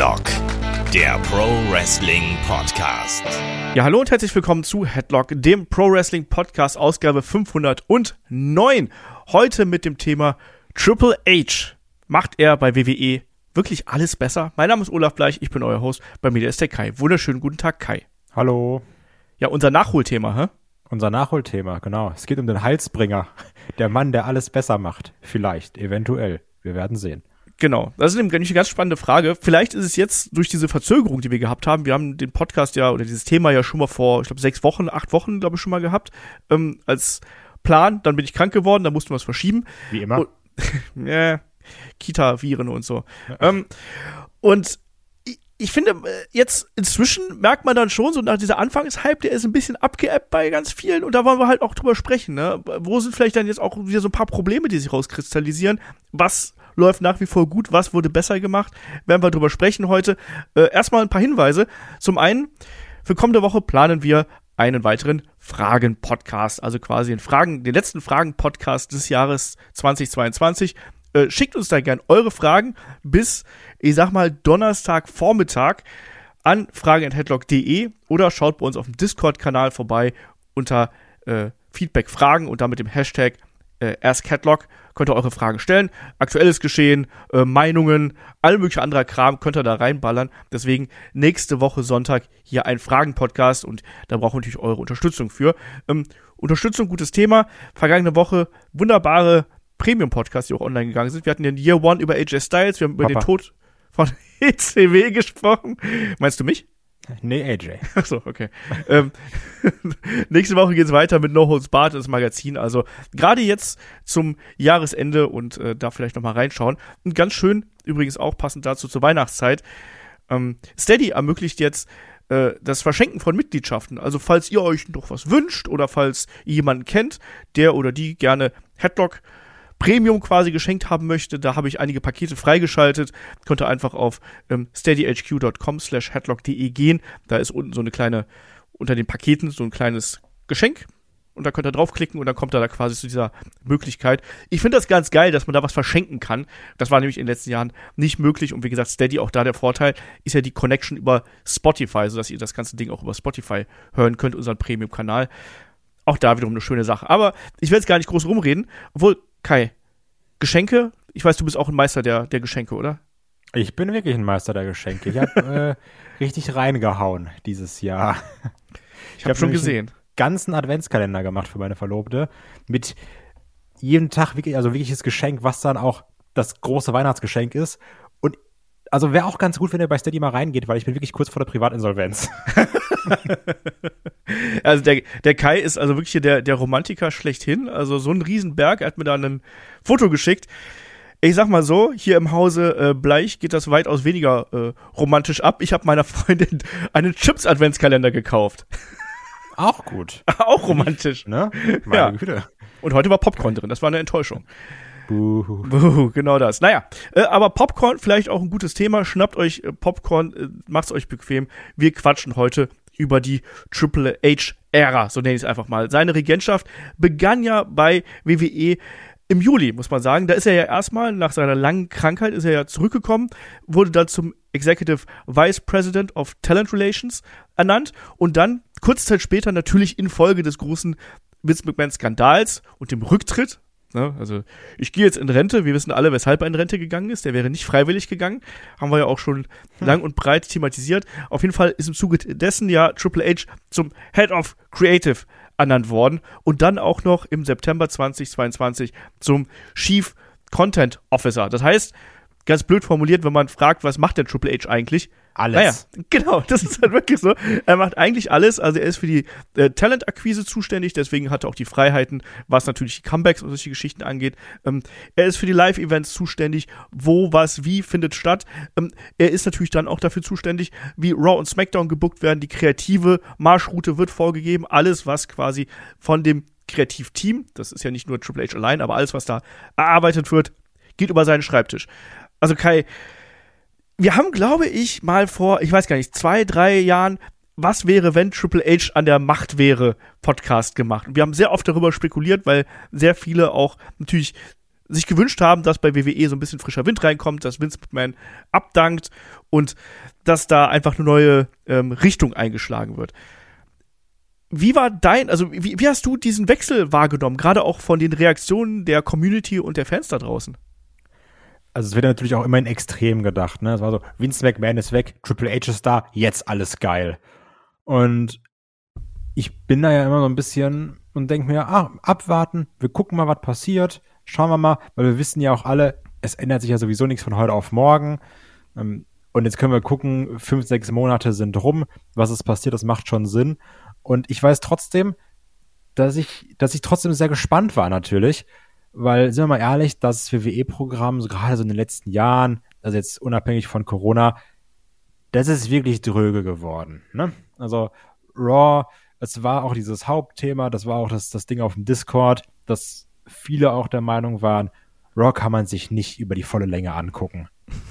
Headlock, der Pro Wrestling Podcast. Ja, hallo und herzlich willkommen zu Headlock, dem Pro Wrestling Podcast, Ausgabe 509. Heute mit dem Thema Triple H. Macht er bei WWE wirklich alles besser? Mein Name ist Olaf Bleich, ich bin euer Host. Bei mir ist der Kai. Wunderschönen guten Tag, Kai. Hallo. Ja, unser Nachholthema, hä? Unser Nachholthema, genau. Es geht um den Halsbringer. Der Mann, der alles besser macht. Vielleicht, eventuell. Wir werden sehen. Genau, das ist nämlich eine ganz spannende Frage. Vielleicht ist es jetzt durch diese Verzögerung, die wir gehabt haben, wir haben den Podcast ja oder dieses Thema ja schon mal vor, ich glaube, sechs Wochen, acht Wochen, glaube ich, schon mal gehabt, ähm, als Plan. Dann bin ich krank geworden, dann mussten wir es verschieben. Wie immer. Und, ja, Kita-Viren und so. Ja. Ähm, und ich finde, äh, jetzt inzwischen merkt man dann schon, so nach dieser Anfangshype, der ist ein bisschen abgeappt bei ganz vielen und da wollen wir halt auch drüber sprechen, ne? Wo sind vielleicht dann jetzt auch wieder so ein paar Probleme, die sich rauskristallisieren? Was läuft nach wie vor gut, was wurde besser gemacht? Werden wir drüber sprechen heute. Äh, erstmal ein paar Hinweise. Zum einen, für kommende Woche planen wir einen weiteren Fragen-Podcast, also quasi den Fragen, den letzten Fragen-Podcast des Jahres 2022. Äh, schickt uns da gern eure Fragen bis, ich sag mal, Donnerstagvormittag an fragen.headlock.de oder schaut bei uns auf dem Discord-Kanal vorbei unter äh, Feedback Fragen und dann mit dem Hashtag äh, AskHeadlock könnt ihr eure Fragen stellen. Aktuelles Geschehen, äh, Meinungen, all mögliche anderer Kram könnt ihr da reinballern. Deswegen nächste Woche Sonntag hier ein Fragen-Podcast und da brauchen wir natürlich eure Unterstützung für. Ähm, Unterstützung, gutes Thema. Vergangene Woche wunderbare Premium-Podcasts, die auch online gegangen sind. Wir hatten den Year One über AJ Styles, wir haben über Papa. den Tod von ECW gesprochen. Meinst du mich? Nee, AJ. Achso, okay. ähm, nächste Woche geht's weiter mit No Holds Barred, das Magazin. Also gerade jetzt zum Jahresende und äh, da vielleicht nochmal reinschauen. Und ganz schön, übrigens auch passend dazu zur Weihnachtszeit, ähm, Steady ermöglicht jetzt äh, das Verschenken von Mitgliedschaften. Also falls ihr euch noch was wünscht oder falls ihr jemanden kennt, der oder die gerne Headlock Premium quasi geschenkt haben möchte, da habe ich einige Pakete freigeschaltet. Könnt ihr einfach auf ähm, steadyhq.com slash headlock.de gehen. Da ist unten so eine kleine, unter den Paketen so ein kleines Geschenk. Und da könnt ihr draufklicken und dann kommt er da quasi zu dieser Möglichkeit. Ich finde das ganz geil, dass man da was verschenken kann. Das war nämlich in den letzten Jahren nicht möglich. Und wie gesagt, Steady, auch da der Vorteil, ist ja die Connection über Spotify, sodass ihr das ganze Ding auch über Spotify hören könnt, unseren Premium-Kanal. Auch da wiederum eine schöne Sache. Aber ich will jetzt gar nicht groß rumreden. Obwohl, Kai, Geschenke? Ich weiß, du bist auch ein Meister der, der Geschenke, oder? Ich bin wirklich ein Meister der Geschenke. Ich habe äh, richtig reingehauen dieses Jahr. Ich, ich habe hab schon gesehen. Einen ganzen Adventskalender gemacht für meine Verlobte mit jedem Tag wirklich, also wirkliches Geschenk, was dann auch das große Weihnachtsgeschenk ist. Also wäre auch ganz gut, wenn ihr bei Steady mal reingeht, weil ich bin wirklich kurz vor der Privatinsolvenz. also der, der Kai ist also wirklich hier der, der Romantiker schlechthin. Also so ein Riesenberg. Er hat mir da ein Foto geschickt. Ich sag mal so, hier im Hause äh, Bleich geht das weitaus weniger äh, romantisch ab. Ich habe meiner Freundin einen Chips-Adventskalender gekauft. Auch gut. Auch romantisch. Ne? Meine ja. Güte. Und heute war Popcorn drin. Das war eine Enttäuschung. Buh. Buh, genau das. Naja, äh, aber Popcorn, vielleicht auch ein gutes Thema. Schnappt euch äh, Popcorn, äh, macht's euch bequem. Wir quatschen heute über die Triple H-Ära, so nenne ich es einfach mal. Seine Regentschaft begann ja bei WWE im Juli, muss man sagen. Da ist er ja erstmal, nach seiner langen Krankheit, ist er ja zurückgekommen, wurde dann zum Executive Vice President of Talent Relations ernannt und dann kurze Zeit später natürlich infolge des großen Vince McMahon-Skandals und dem Rücktritt Ne? Also ich gehe jetzt in Rente. Wir wissen alle, weshalb er in Rente gegangen ist. Der wäre nicht freiwillig gegangen. Haben wir ja auch schon hm. lang und breit thematisiert. Auf jeden Fall ist im Zuge dessen ja Triple H zum Head of Creative ernannt worden und dann auch noch im September 2022 zum Chief Content Officer. Das heißt, ganz blöd formuliert, wenn man fragt, was macht der Triple H eigentlich? Alles. Naja, genau, das ist halt wirklich so. Er macht eigentlich alles. Also er ist für die äh, Talent-Akquise zuständig, deswegen hat er auch die Freiheiten, was natürlich die Comebacks und solche Geschichten angeht. Ähm, er ist für die Live-Events zuständig, wo, was, wie findet statt. Ähm, er ist natürlich dann auch dafür zuständig, wie Raw und SmackDown gebuckt werden. Die kreative Marschroute wird vorgegeben. Alles, was quasi von dem Kreativteam, das ist ja nicht nur Triple H allein, aber alles, was da erarbeitet wird, geht über seinen Schreibtisch. Also Kai, wir haben, glaube ich, mal vor, ich weiß gar nicht, zwei, drei Jahren, was wäre, wenn Triple H an der Macht wäre, Podcast gemacht. Und wir haben sehr oft darüber spekuliert, weil sehr viele auch natürlich sich gewünscht haben, dass bei WWE so ein bisschen frischer Wind reinkommt, dass Vince McMahon abdankt und dass da einfach eine neue ähm, Richtung eingeschlagen wird. Wie war dein, also wie, wie hast du diesen Wechsel wahrgenommen, gerade auch von den Reaktionen der Community und der Fans da draußen? Also es wird natürlich auch immer in Extrem gedacht, ne? Es war so, Vince McMahon ist weg, Triple H ist da, jetzt alles geil. Und ich bin da ja immer so ein bisschen und denke mir, ah, abwarten, wir gucken mal, was passiert, schauen wir mal, weil wir wissen ja auch alle, es ändert sich ja sowieso nichts von heute auf morgen. Ähm, und jetzt können wir gucken, fünf, sechs Monate sind rum, was ist passiert, das macht schon Sinn. Und ich weiß trotzdem, dass ich, dass ich trotzdem sehr gespannt war natürlich, weil, sind wir mal ehrlich, das WWE-Programm, so gerade so in den letzten Jahren, also jetzt unabhängig von Corona, das ist wirklich dröge geworden. Ne? Also Raw, es war auch dieses Hauptthema, das war auch das, das Ding auf dem Discord, dass viele auch der Meinung waren, Raw kann man sich nicht über die volle Länge angucken.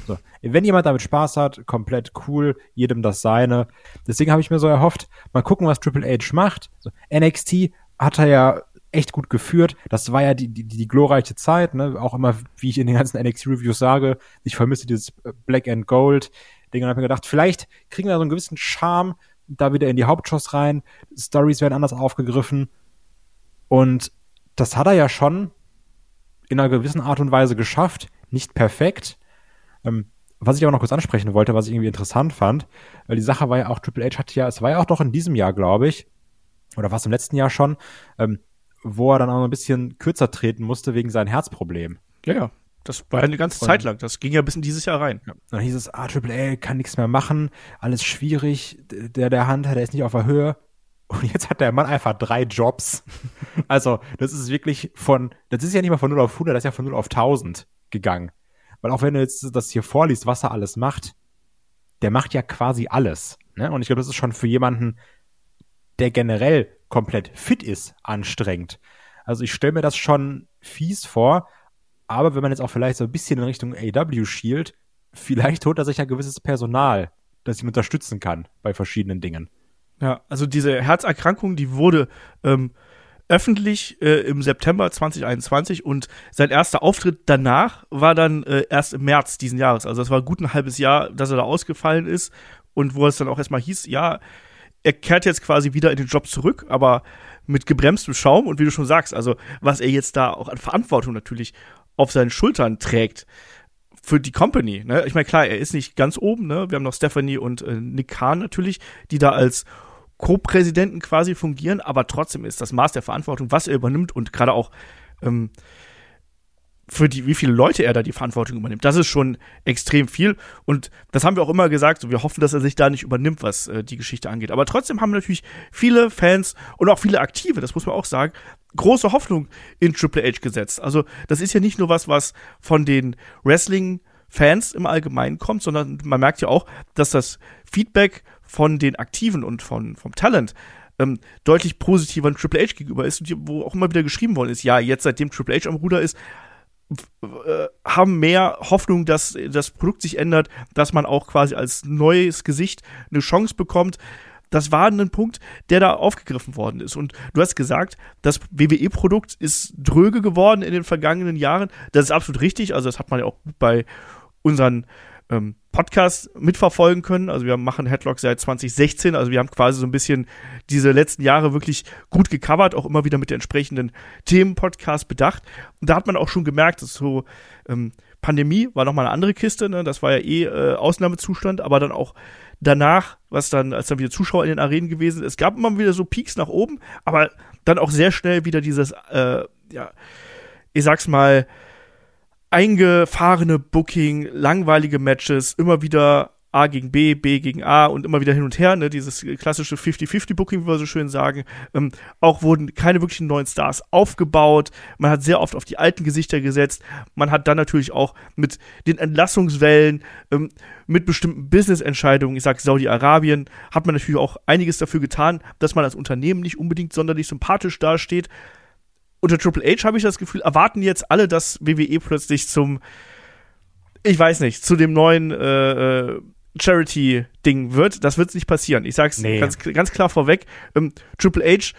So. Wenn jemand damit Spaß hat, komplett cool, jedem das seine. Deswegen habe ich mir so erhofft, mal gucken, was Triple H macht. So, NXT hat er ja echt gut geführt. Das war ja die, die, die glorreiche Zeit, ne? Auch immer, wie ich in den ganzen NXT-Reviews sage, ich vermisse dieses Black and Gold. Ding und habe mir gedacht, vielleicht kriegen wir so einen gewissen Charme da wieder in die Hauptshows rein. Stories werden anders aufgegriffen. Und das hat er ja schon in einer gewissen Art und Weise geschafft. Nicht perfekt, ähm, was ich auch noch kurz ansprechen wollte, was ich irgendwie interessant fand, weil die Sache war ja auch, Triple H hatte ja, es war ja auch noch in diesem Jahr, glaube ich, oder war es im letzten Jahr schon, ähm, wo er dann auch ein bisschen kürzer treten musste wegen seinem Herzproblem. Ja, ja. Das war ja eine ganze Zeit lang. Das ging ja bis in dieses Jahr rein. Ja. Dann hieß es, ah, Triple A kann nichts mehr machen, alles schwierig, der, der Hand, der ist nicht auf der Höhe. Und jetzt hat der Mann einfach drei Jobs. also, das ist wirklich von, das ist ja nicht mal von 0 auf 100, das ist ja von 0 auf 1000 gegangen. Weil auch wenn du jetzt das hier vorliest, was er alles macht, der macht ja quasi alles. Ne? Und ich glaube, das ist schon für jemanden, der generell komplett fit ist, anstrengend. Also ich stelle mir das schon fies vor, aber wenn man jetzt auch vielleicht so ein bisschen in Richtung AW schielt, vielleicht holt er sich ja gewisses Personal, das ihn unterstützen kann bei verschiedenen Dingen. Ja, also diese Herzerkrankung, die wurde ähm, öffentlich äh, im September 2021 und sein erster Auftritt danach war dann äh, erst im März diesen Jahres. Also das war gut ein halbes Jahr, dass er da ausgefallen ist und wo es dann auch erstmal hieß, ja, er kehrt jetzt quasi wieder in den Job zurück, aber mit gebremstem Schaum und wie du schon sagst, also was er jetzt da auch an Verantwortung natürlich auf seinen Schultern trägt für die Company. Ne? Ich meine, klar, er ist nicht ganz oben. Ne? Wir haben noch Stephanie und äh, Nick Kahn natürlich, die da als Co-Präsidenten quasi fungieren, aber trotzdem ist das Maß der Verantwortung, was er übernimmt und gerade auch ähm, für die, wie viele Leute er da die Verantwortung übernimmt. Das ist schon extrem viel. Und das haben wir auch immer gesagt. So, wir hoffen, dass er sich da nicht übernimmt, was äh, die Geschichte angeht. Aber trotzdem haben natürlich viele Fans und auch viele Aktive, das muss man auch sagen, große Hoffnung in Triple H gesetzt. Also, das ist ja nicht nur was, was von den Wrestling-Fans im Allgemeinen kommt, sondern man merkt ja auch, dass das Feedback von den Aktiven und von, vom Talent ähm, deutlich positiver an Triple H gegenüber ist und wo auch immer wieder geschrieben worden ist, ja, jetzt seitdem Triple H am Ruder ist, haben mehr Hoffnung, dass das Produkt sich ändert, dass man auch quasi als neues Gesicht eine Chance bekommt. Das war ein Punkt, der da aufgegriffen worden ist. Und du hast gesagt, das WWE-Produkt ist dröge geworden in den vergangenen Jahren. Das ist absolut richtig. Also, das hat man ja auch bei unseren ähm, Podcast mitverfolgen können. Also wir machen Headlock seit 2016. Also wir haben quasi so ein bisschen diese letzten Jahre wirklich gut gecovert, auch immer wieder mit den entsprechenden Themen-Podcasts bedacht. Und da hat man auch schon gemerkt, dass so ähm, Pandemie war nochmal eine andere Kiste. Ne? Das war ja eh äh, Ausnahmezustand, aber dann auch danach, was dann, als dann wieder Zuschauer in den Arenen gewesen es gab immer wieder so Peaks nach oben, aber dann auch sehr schnell wieder dieses, äh, ja, ich sag's mal, eingefahrene Booking, langweilige Matches, immer wieder A gegen B, B gegen A und immer wieder hin und her, ne, dieses klassische 50-50-Booking, wie wir so schön sagen. Ähm, auch wurden keine wirklichen neuen Stars aufgebaut. Man hat sehr oft auf die alten Gesichter gesetzt. Man hat dann natürlich auch mit den Entlassungswellen, ähm, mit bestimmten Business-Entscheidungen, ich sag Saudi-Arabien, hat man natürlich auch einiges dafür getan, dass man als Unternehmen nicht unbedingt sonderlich sympathisch dasteht unter Triple H habe ich das Gefühl, erwarten jetzt alle, dass WWE plötzlich zum, ich weiß nicht, zu dem neuen äh, äh, Charity-Ding wird. Das wird nicht passieren. Ich sag's nee. ganz, ganz klar vorweg. Ähm, Triple H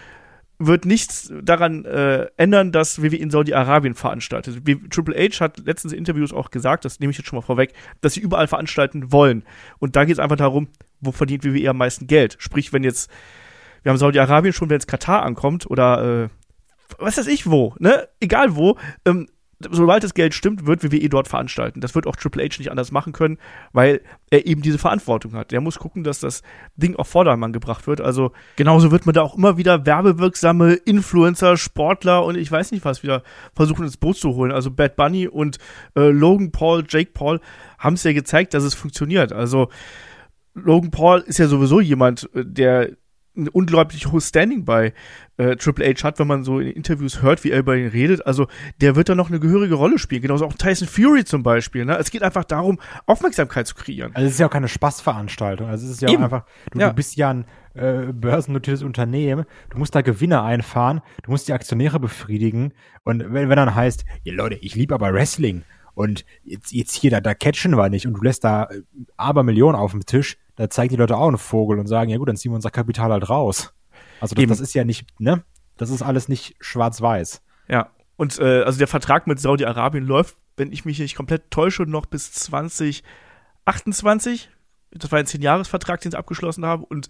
wird nichts daran äh, ändern, dass WWE in Saudi-Arabien veranstaltet. Wie, Triple H hat letztens in Interviews auch gesagt, das nehme ich jetzt schon mal vorweg, dass sie überall veranstalten wollen. Und da geht es einfach darum, wo verdient WWE am meisten Geld. Sprich, wenn jetzt, wir haben Saudi-Arabien schon, wenn jetzt Katar ankommt oder äh, was weiß ich wo, ne? Egal wo, ähm, sobald das Geld stimmt, wird WWE dort veranstalten. Das wird auch Triple H nicht anders machen können, weil er eben diese Verantwortung hat. Der muss gucken, dass das Ding auf Vordermann gebracht wird. Also genauso wird man da auch immer wieder werbewirksame Influencer, Sportler und ich weiß nicht was wieder versuchen ins Boot zu holen. Also Bad Bunny und äh, Logan Paul, Jake Paul haben es ja gezeigt, dass es funktioniert. Also Logan Paul ist ja sowieso jemand, äh, der ein unglaublich hohes Standing bei äh, Triple H hat, wenn man so in Interviews hört, wie er über ihn redet. Also der wird da noch eine gehörige Rolle spielen. Genauso auch Tyson Fury zum Beispiel. Ne? Es geht einfach darum, Aufmerksamkeit zu kreieren. Also es ist ja auch keine Spaßveranstaltung. Also es ist ja Eben. auch einfach, du, ja. du bist ja ein äh, börsennotiertes Unternehmen, du musst da Gewinne einfahren, du musst die Aktionäre befriedigen. Und wenn, wenn dann heißt, ja Leute, ich liebe aber Wrestling und jetzt, jetzt hier, da, da catchen wir nicht und du lässt da äh, aber Millionen auf dem Tisch, da zeigen die Leute auch einen Vogel und sagen, ja gut, dann ziehen wir unser Kapital halt raus. Also das, das ist ja nicht, ne? Das ist alles nicht schwarz-weiß. Ja. Und äh, also der Vertrag mit Saudi-Arabien läuft, wenn ich mich nicht komplett täusche, noch bis 2028. Das war ein Zehn-Jahres-Vertrag, den sie abgeschlossen haben. Und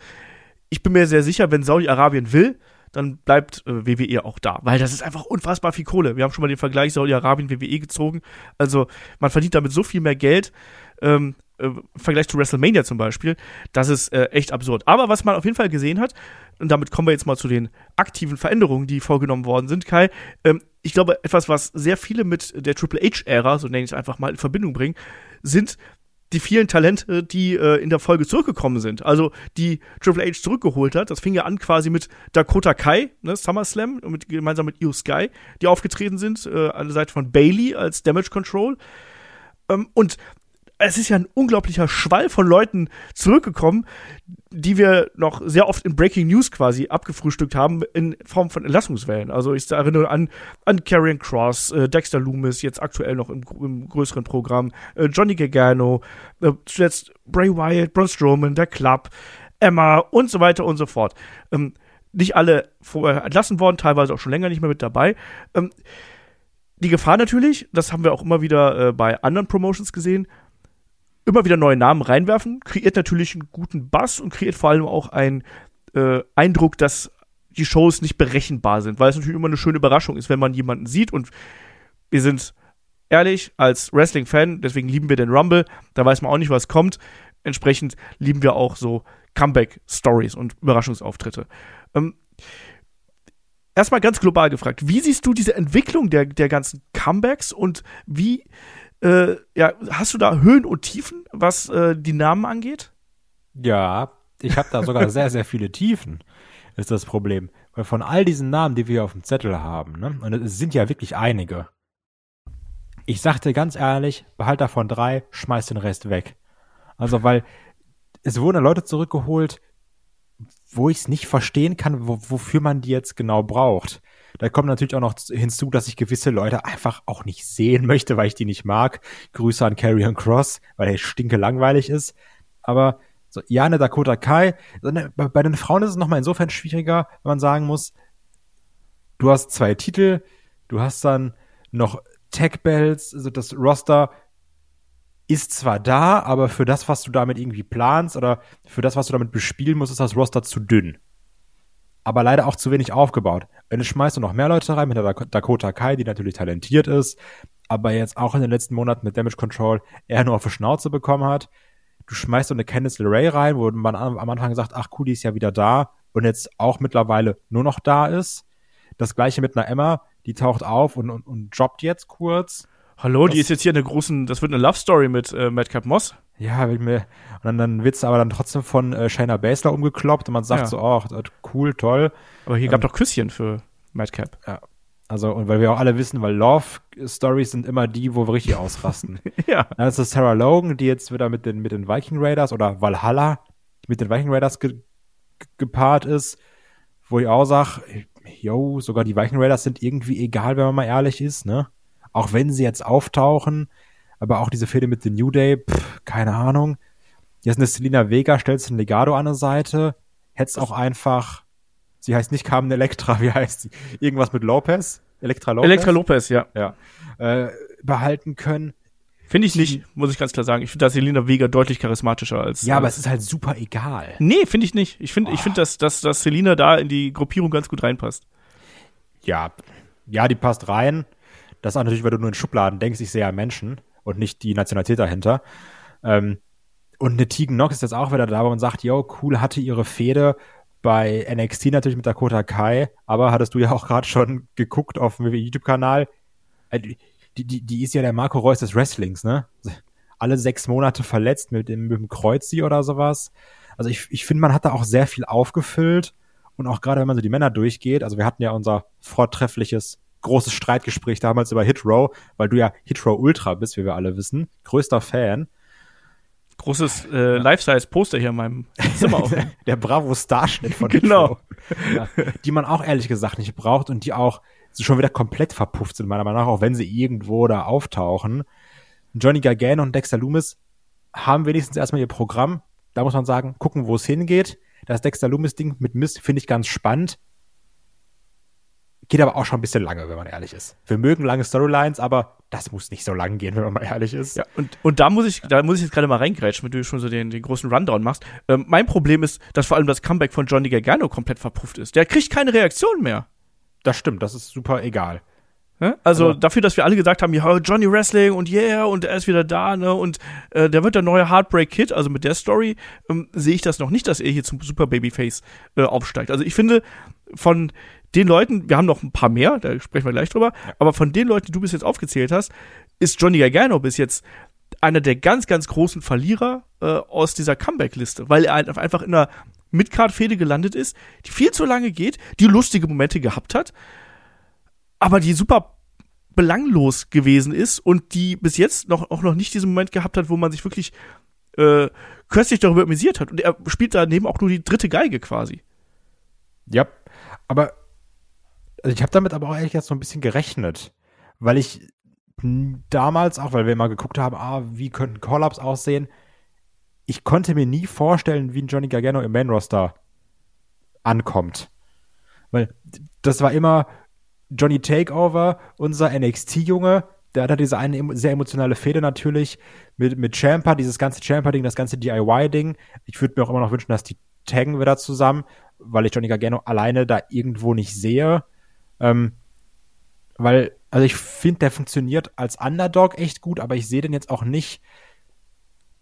ich bin mir sehr sicher, wenn Saudi-Arabien will, dann bleibt äh, WWE auch da, weil das ist einfach unfassbar viel Kohle. Wir haben schon mal den Vergleich Saudi-Arabien WWE gezogen. Also man verdient damit so viel mehr Geld. Ähm, äh, im Vergleich zu WrestleMania zum Beispiel, das ist äh, echt absurd. Aber was man auf jeden Fall gesehen hat, und damit kommen wir jetzt mal zu den aktiven Veränderungen, die vorgenommen worden sind, Kai, ähm, ich glaube, etwas, was sehr viele mit der Triple H-Ära, so nenne ich es einfach mal, in Verbindung bringen, sind die vielen Talente, die äh, in der Folge zurückgekommen sind. Also die Triple H zurückgeholt hat. Das fing ja an quasi mit Dakota Kai, ne, SummerSlam, mit, gemeinsam mit Io Sky, die aufgetreten sind, äh, an der Seite von Bailey als Damage Control. Ähm, und es ist ja ein unglaublicher Schwall von Leuten zurückgekommen, die wir noch sehr oft in Breaking News quasi abgefrühstückt haben in Form von Entlassungswellen. Also ich erinnere an, an Karrion Cross, äh, Dexter Loomis, jetzt aktuell noch im, im größeren Programm, äh, Johnny Gargano, äh, zuletzt Bray Wyatt, Braun Strowman, der Club, Emma und so weiter und so fort. Ähm, nicht alle vorher entlassen worden, teilweise auch schon länger nicht mehr mit dabei. Ähm, die Gefahr natürlich, das haben wir auch immer wieder äh, bei anderen Promotions gesehen, immer wieder neue Namen reinwerfen, kreiert natürlich einen guten Bass und kreiert vor allem auch einen äh, Eindruck, dass die Shows nicht berechenbar sind, weil es natürlich immer eine schöne Überraschung ist, wenn man jemanden sieht und wir sind ehrlich als Wrestling-Fan, deswegen lieben wir den Rumble, da weiß man auch nicht, was kommt. Entsprechend lieben wir auch so Comeback-Stories und Überraschungsauftritte. Ähm, erstmal ganz global gefragt, wie siehst du diese Entwicklung der, der ganzen Comebacks und wie äh, ja, hast du da Höhen und Tiefen, was äh, die Namen angeht? Ja, ich habe da sogar sehr, sehr viele Tiefen, ist das Problem. Weil von all diesen Namen, die wir auf dem Zettel haben, ne, und es sind ja wirklich einige, ich sagte ganz ehrlich, behalt davon drei, schmeiß den Rest weg. Also, weil es wurden Leute zurückgeholt, wo ich es nicht verstehen kann, wo, wofür man die jetzt genau braucht. Da kommt natürlich auch noch hinzu, dass ich gewisse Leute einfach auch nicht sehen möchte, weil ich die nicht mag. Grüße an Carrion Cross, weil er stinke langweilig ist. Aber so, ja, eine Dakota Kai. Bei den Frauen ist es nochmal insofern schwieriger, wenn man sagen muss, du hast zwei Titel, du hast dann noch Tech Bells, also das Roster ist zwar da, aber für das, was du damit irgendwie planst oder für das, was du damit bespielen musst, ist das Roster zu dünn aber leider auch zu wenig aufgebaut. Wenn du schmeißt du noch mehr Leute rein mit der Dakota Kai, die natürlich talentiert ist, aber jetzt auch in den letzten Monaten mit Damage Control eher nur auf die Schnauze bekommen hat. Du schmeißt so eine Candice LeRae rein, wo man am Anfang sagt, ach cool, die ist ja wieder da und jetzt auch mittlerweile nur noch da ist. Das gleiche mit einer Emma, die taucht auf und, und, und droppt jetzt kurz. Hallo, das, die ist jetzt hier eine großen, das wird eine Love Story mit äh, Madcap Moss. Ja, will mir, und dann, dann wird's aber dann trotzdem von äh, Shayna Baszler umgekloppt und man sagt ja. so, oh, cool, toll. Aber hier ähm, gab doch Küsschen für Madcap. Ja. Also, und weil wir auch alle wissen, weil Love-Stories sind immer die, wo wir richtig ausrasten. ja. Dann ist es Sarah Logan, die jetzt wieder mit den, mit den Viking Raiders oder Valhalla mit den Viking Raiders ge gepaart ist, wo ich auch sag, yo, sogar die Viking Raiders sind irgendwie egal, wenn man mal ehrlich ist, ne? Auch wenn sie jetzt auftauchen, aber auch diese Fehde mit The New Day, pff, keine Ahnung. Jetzt eine Selina Vega, stellst du ein Legado an der Seite, hättest auch einfach Sie heißt nicht Carmen Electra, wie heißt sie? Irgendwas mit Lopez? Elektra Lopez? Elektra Lopez, ja. Ja. Äh, behalten können. Finde ich nicht, muss ich ganz klar sagen. Ich finde da Selina Vega deutlich charismatischer als. Ja, aber als, es ist halt super egal. Nee, finde ich nicht. Ich finde, ich finde, dass, dass, dass Selina da in die Gruppierung ganz gut reinpasst. Ja, ja, die passt rein. Das ist auch natürlich, weil du nur in Schubladen denkst, ich sehe ja Menschen und nicht die Nationalität dahinter. Ähm, und eine Tegan Nox ist jetzt auch wieder da, wo man sagt, yo, cool, hatte ihre Fehde bei NXT natürlich mit Dakota Kai, aber hattest du ja auch gerade schon geguckt auf dem YouTube-Kanal. Äh, Die, die, die ist ja der Marco Reus des Wrestlings, ne? Alle sechs Monate verletzt mit dem, mit dem Kreuzi oder sowas. Also ich, ich finde, man hat da auch sehr viel aufgefüllt. Und auch gerade, wenn man so die Männer durchgeht, also wir hatten ja unser vortreffliches großes Streitgespräch damals über Hit Row, weil du ja Hit Row Ultra bist, wie wir alle wissen. Größter Fan. Großes äh, Life-Size-Poster hier in meinem Zimmer auf. Der Bravo-Starschnitt von Genau. Hit Row. Ja, die man auch ehrlich gesagt nicht braucht und die auch schon wieder komplett verpufft sind, meiner Meinung nach, auch wenn sie irgendwo da auftauchen. Johnny Gargano und Dexter Loomis haben wenigstens erstmal ihr Programm. Da muss man sagen, gucken, wo es hingeht. Das Dexter Loomis-Ding mit Mist finde ich ganz spannend. Geht aber auch schon ein bisschen lange, wenn man ehrlich ist. Wir mögen lange Storylines, aber das muss nicht so lang gehen, wenn man mal ehrlich ist. Ja, und, und da muss ich, da muss ich jetzt gerade mal reingrätschen, wenn du schon so den, den großen Rundown machst. Ähm, mein Problem ist, dass vor allem das Comeback von Johnny Gargano komplett verpufft ist. Der kriegt keine Reaktion mehr. Das stimmt, das ist super egal. Ne? Also Aber- dafür, dass wir alle gesagt haben, ja, Johnny Wrestling und yeah, und er ist wieder da, ne, und äh, der wird der neue Heartbreak Kid, also mit der Story, ähm, sehe ich das noch nicht, dass er hier zum Super Babyface äh, aufsteigt. Also ich finde, von den Leuten, wir haben noch ein paar mehr, da sprechen wir gleich drüber, aber von den Leuten, die du bis jetzt aufgezählt hast, ist Johnny Gargano bis jetzt einer der ganz, ganz großen Verlierer äh, aus dieser Comeback-Liste, weil er ein- einfach in einer Midcard-Fehde gelandet ist, die viel zu lange geht, die lustige Momente gehabt hat, aber die super belanglos gewesen ist und die bis jetzt noch, auch noch nicht diesen Moment gehabt hat, wo man sich wirklich äh, köstlich darüber amüsiert hat. Und er spielt daneben auch nur die dritte Geige quasi. Ja, aber also ich habe damit aber auch ehrlich gesagt so ein bisschen gerechnet, weil ich damals auch, weil wir immer geguckt haben, ah, wie könnten Call-Ups aussehen, ich konnte mir nie vorstellen, wie ein Johnny Gargano im Main-Roster ankommt. Weil das war immer Johnny Takeover, unser NXT-Junge, der hat diese eine sehr emotionale Fehde natürlich mit, mit Champa, dieses ganze Champa-Ding, das ganze DIY-Ding. Ich würde mir auch immer noch wünschen, dass die taggen wieder zusammen, weil ich Johnny Gargano alleine da irgendwo nicht sehe. Ähm, weil, also ich finde, der funktioniert als Underdog echt gut, aber ich sehe den jetzt auch nicht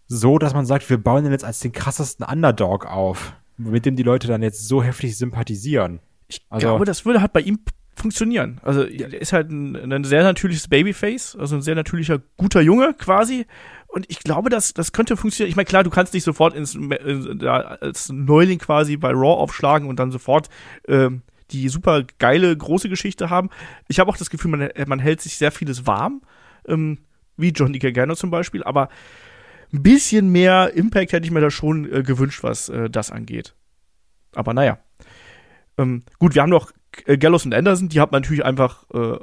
so, dass man sagt, wir bauen den jetzt als den krassesten Underdog auf, mit dem die Leute dann jetzt so heftig sympathisieren. Ich Also- glaube, das würde halt bei ihm funktionieren. Also der ist halt ein, ein sehr natürliches Babyface, also ein sehr natürlicher guter Junge quasi. Und ich glaube, das, das könnte funktionieren. Ich meine, klar, du kannst nicht sofort ins, da als Neuling quasi bei Raw aufschlagen und dann sofort ähm, die super geile große Geschichte haben. Ich habe auch das Gefühl, man, man hält sich sehr vieles warm, ähm, wie Johnny Gargano zum Beispiel, aber ein bisschen mehr Impact hätte ich mir da schon äh, gewünscht, was äh, das angeht. Aber naja. Ähm, gut, wir haben noch äh, Gallows und Anderson, die hat man natürlich einfach, äh,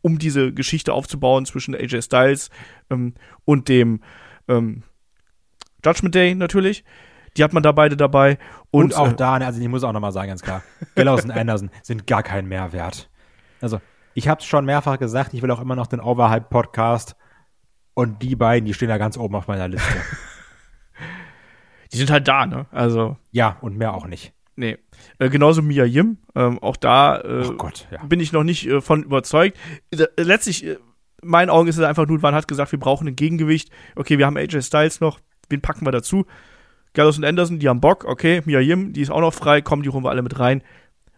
um diese Geschichte aufzubauen zwischen AJ Styles ähm, und dem ähm, Judgment Day natürlich. Die hat man da beide dabei. Und, Und, auch äh, da, ne, also ich muss auch nochmal sagen, ganz klar, Gallows und Anderson sind gar kein Mehrwert. Also, ich habe es schon mehrfach gesagt, ich will auch immer noch den Overhype-Podcast und die beiden, die stehen da ganz oben auf meiner Liste. die sind halt da, ne? Also, ja, und mehr auch nicht. nee. Äh, genauso Mia Yim. Ähm, auch da äh, Oh Gott, ja. bin ich noch nicht äh, von überzeugt. Äh, letztlich, äh, in meinen Augen ist es einfach nur, man hat gesagt, wir brauchen ein Gegengewicht. Okay, wir haben AJ Styles noch, wen packen wir dazu? Gallows und Anderson, die haben Bock, okay, Mia Yim, die ist auch noch frei, komm, die holen wir alle mit rein.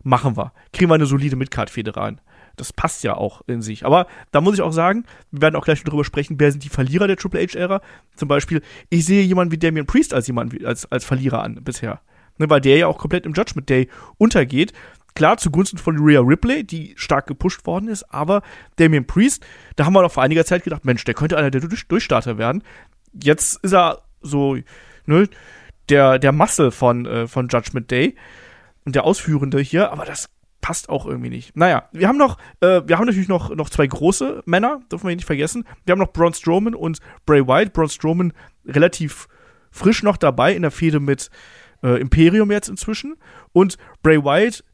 Machen wir. Kriegen wir eine solide Midcard-Fehde rein. Das passt ja auch in sich. Aber da muss ich auch sagen, wir werden auch gleich darüber sprechen, wer sind die Verlierer der Triple H-Ära. Zum Beispiel, ich sehe jemanden wie Damian Priest als jemanden als, als Verlierer an bisher. Ne, weil der ja auch komplett im Judgment Day untergeht. Klar, zugunsten von Rhea Ripley, die stark gepusht worden ist, aber Damian Priest, da haben wir noch vor einiger Zeit gedacht, Mensch, der könnte einer der Durch Durchstarter werden. Jetzt ist er so, ne, der, der Muscle von, äh, von Judgment Day und der Ausführende hier, aber das passt auch irgendwie nicht. Naja, wir haben noch, äh, wir haben natürlich noch, noch zwei große Männer, dürfen wir nicht vergessen. Wir haben noch Braun Strowman und Bray Wyatt. Braun Strowman relativ frisch noch dabei in der Fehde mit äh, Imperium jetzt inzwischen. Und Bray Wyatt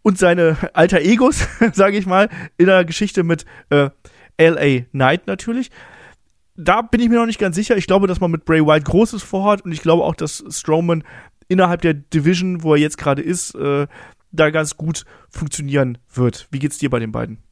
und seine alter Egos, sage ich mal, in der Geschichte mit äh, LA Knight natürlich. Da bin ich mir noch nicht ganz sicher. Ich glaube, dass man mit Bray Wyatt Großes vorhat und ich glaube auch, dass Strowman innerhalb der Division, wo er jetzt gerade ist, äh, da ganz gut funktionieren wird. Wie geht's dir bei den beiden?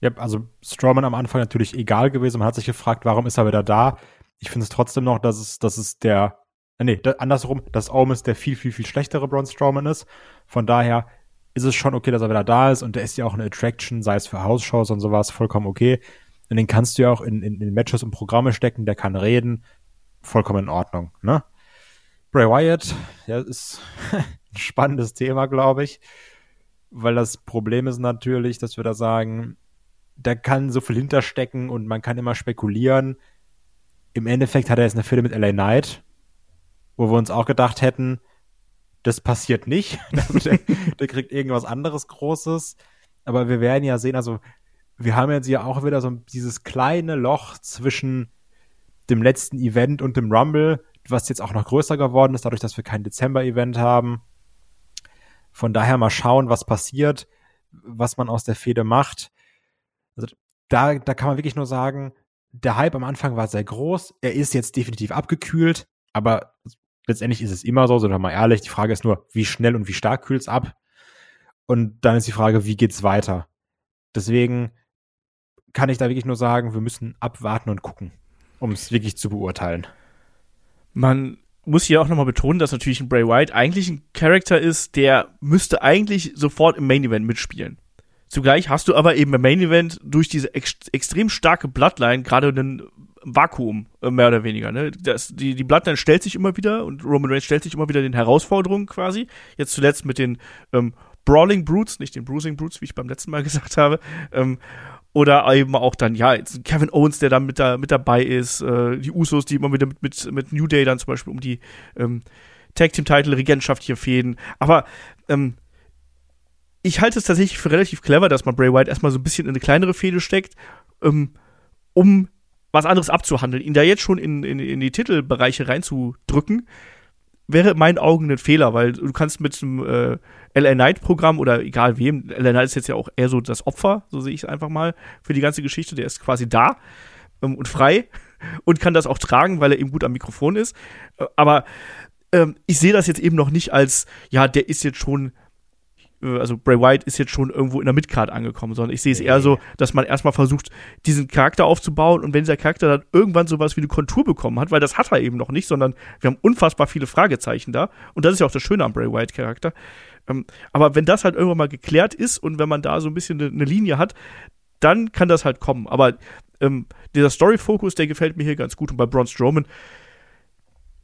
Ja, also Strowman am Anfang natürlich egal gewesen. Man hat sich gefragt, warum ist er wieder da? Ich finde es trotzdem noch, dass es, dass es der, äh, nee, andersrum, dass Owens der viel, viel, viel schlechtere Braun Strowman ist. Von daher ist es schon okay, dass er wieder da ist und der ist ja auch eine Attraction, sei es für Hausshows und sowas, vollkommen okay. Und den kannst du ja auch in, in, in Matches und Programme stecken, der kann reden, vollkommen in Ordnung, ne? Bray Wyatt, ja, ist ein spannendes Thema, glaube ich, weil das Problem ist natürlich, dass wir da sagen, da kann so viel hinterstecken und man kann immer spekulieren. Im Endeffekt hat er jetzt eine Fehde mit LA Knight, wo wir uns auch gedacht hätten, das passiert nicht. der, der kriegt irgendwas anderes Großes. Aber wir werden ja sehen, also wir haben jetzt ja auch wieder so dieses kleine Loch zwischen dem letzten Event und dem Rumble, was jetzt auch noch größer geworden ist, dadurch, dass wir kein Dezember-Event haben. Von daher mal schauen, was passiert, was man aus der Fehde macht. Also da, da kann man wirklich nur sagen, der Hype am Anfang war sehr groß. Er ist jetzt definitiv abgekühlt, aber letztendlich ist es immer so, sind wir mal ehrlich. Die Frage ist nur, wie schnell und wie stark kühlt es ab? Und dann ist die Frage, wie geht's weiter? Deswegen kann ich da wirklich nur sagen, wir müssen abwarten und gucken, um es wirklich zu beurteilen. Man muss hier auch nochmal betonen, dass natürlich ein Bray Wyatt eigentlich ein Charakter ist, der müsste eigentlich sofort im Main Event mitspielen. Zugleich hast du aber eben im Main Event durch diese ex extrem starke Bloodline gerade einen Vakuum, äh, mehr oder weniger. Ne? Das, die, die Bloodline stellt sich immer wieder und Roman Reigns stellt sich immer wieder den Herausforderungen quasi. Jetzt zuletzt mit den ähm, Brawling Brutes, nicht den Bruising Brutes, wie ich beim letzten Mal gesagt habe. Ähm, oder eben auch dann, ja, Kevin Owens, der dann mit, da, mit dabei ist, äh, die Usos, die immer wieder mit, mit, mit New Day dann zum Beispiel um die ähm, Tag Team Title Regentschaft hier fäden. Aber ähm, ich halte es tatsächlich für relativ clever, dass man Bray Wyatt erstmal so ein bisschen in eine kleinere Fehde steckt, ähm, um was anderes abzuhandeln. Ihn da jetzt schon in, in, in die Titelbereiche reinzudrücken, wäre in meinen Augen ein Fehler, weil du kannst mit einem äh, LA Knight Programm oder egal wem, LA Knight ist jetzt ja auch eher so das Opfer, so sehe ich es einfach mal, für die ganze Geschichte. Der ist quasi da ähm, und frei und kann das auch tragen, weil er eben gut am Mikrofon ist. Äh, aber ähm, ich sehe das jetzt eben noch nicht als, ja, der ist jetzt schon also Bray Wyatt ist jetzt schon irgendwo in der Midcard angekommen, sondern ich sehe es eher so, dass man erstmal versucht, diesen Charakter aufzubauen und wenn dieser Charakter dann irgendwann sowas wie eine Kontur bekommen hat, weil das hat er eben noch nicht, sondern wir haben unfassbar viele Fragezeichen da und das ist ja auch das Schöne am Bray Wyatt Charakter. Ähm, aber wenn das halt irgendwann mal geklärt ist und wenn man da so ein bisschen eine, Linie hat, dann kann das halt kommen. Aber ähm, dieser Story-Fokus, der gefällt mir hier ganz gut und bei Braun Strowman,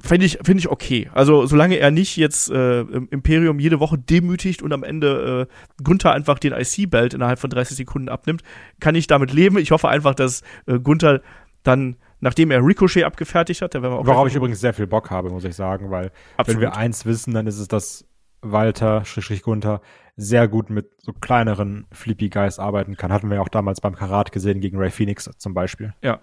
finde ich, finde ich okay. Also, solange er nicht jetzt äh, im Imperium jede Woche demütigt und am Ende äh, Gunther einfach den IC-Belt innerhalb von 30 Sekunden abnimmt, kann ich damit leben. Ich hoffe einfach, dass äh, Gunther dann, nachdem er Ricochet abgefertigt hat, worauf ich übrigens sehr viel Bock habe, muss ich sagen, weil Absolut. wenn wir eins wissen, dann ist es, dass Walter, Schrägstrich Gunther, sehr gut mit so kleineren Flippy Guys arbeiten kann. Hatten wir ja auch damals beim Karat gesehen gegen Ray Phoenix zum Beispiel. Ja,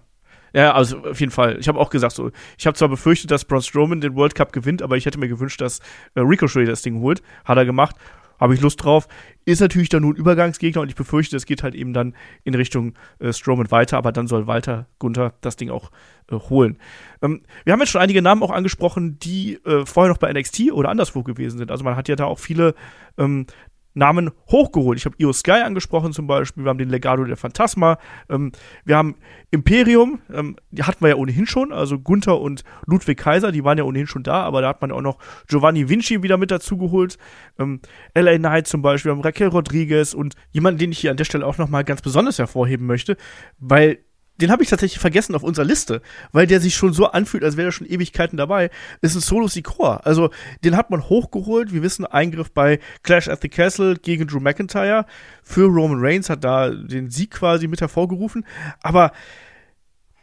ja, also auf jeden Fall. Ich habe auch gesagt, so, ich habe zwar befürchtet, dass Braun Strowman den World Cup gewinnt, aber ich hätte mir gewünscht, dass äh, Ricochet das Ding holt. Hat er gemacht. Habe ich Lust drauf. Ist natürlich dann nur ein Übergangsgegner und ich befürchte, es geht halt eben dann in Richtung äh, Strowman weiter, aber dann soll Walter Gunther das Ding auch äh, holen. Ähm, wir haben jetzt schon einige Namen auch angesprochen, die äh, vorher noch bei NXT oder anderswo gewesen sind. Also man hat ja da auch viele ähm, Namen hochgeholt. Ich habe Io Sky angesprochen zum Beispiel, wir haben den Legado der Phantasma, ähm, wir haben Imperium, ähm, die hatten wir ja ohnehin schon, also Gunther und Ludwig Kaiser, die waren ja ohnehin schon da, aber da hat man auch noch Giovanni Vinci wieder mit dazugeholt, ähm, LA Knight zum Beispiel, wir haben Raquel Rodriguez und jemanden, den ich hier an der Stelle auch nochmal ganz besonders hervorheben möchte, weil den habe ich tatsächlich vergessen auf unserer Liste, weil der sich schon so anfühlt, als wäre er schon Ewigkeiten dabei, ist ein Solo Sikoa. Also, den hat man hochgeholt. Wir wissen, Eingriff bei Clash at the Castle gegen Drew McIntyre für Roman Reigns hat da den Sieg quasi mit hervorgerufen. Aber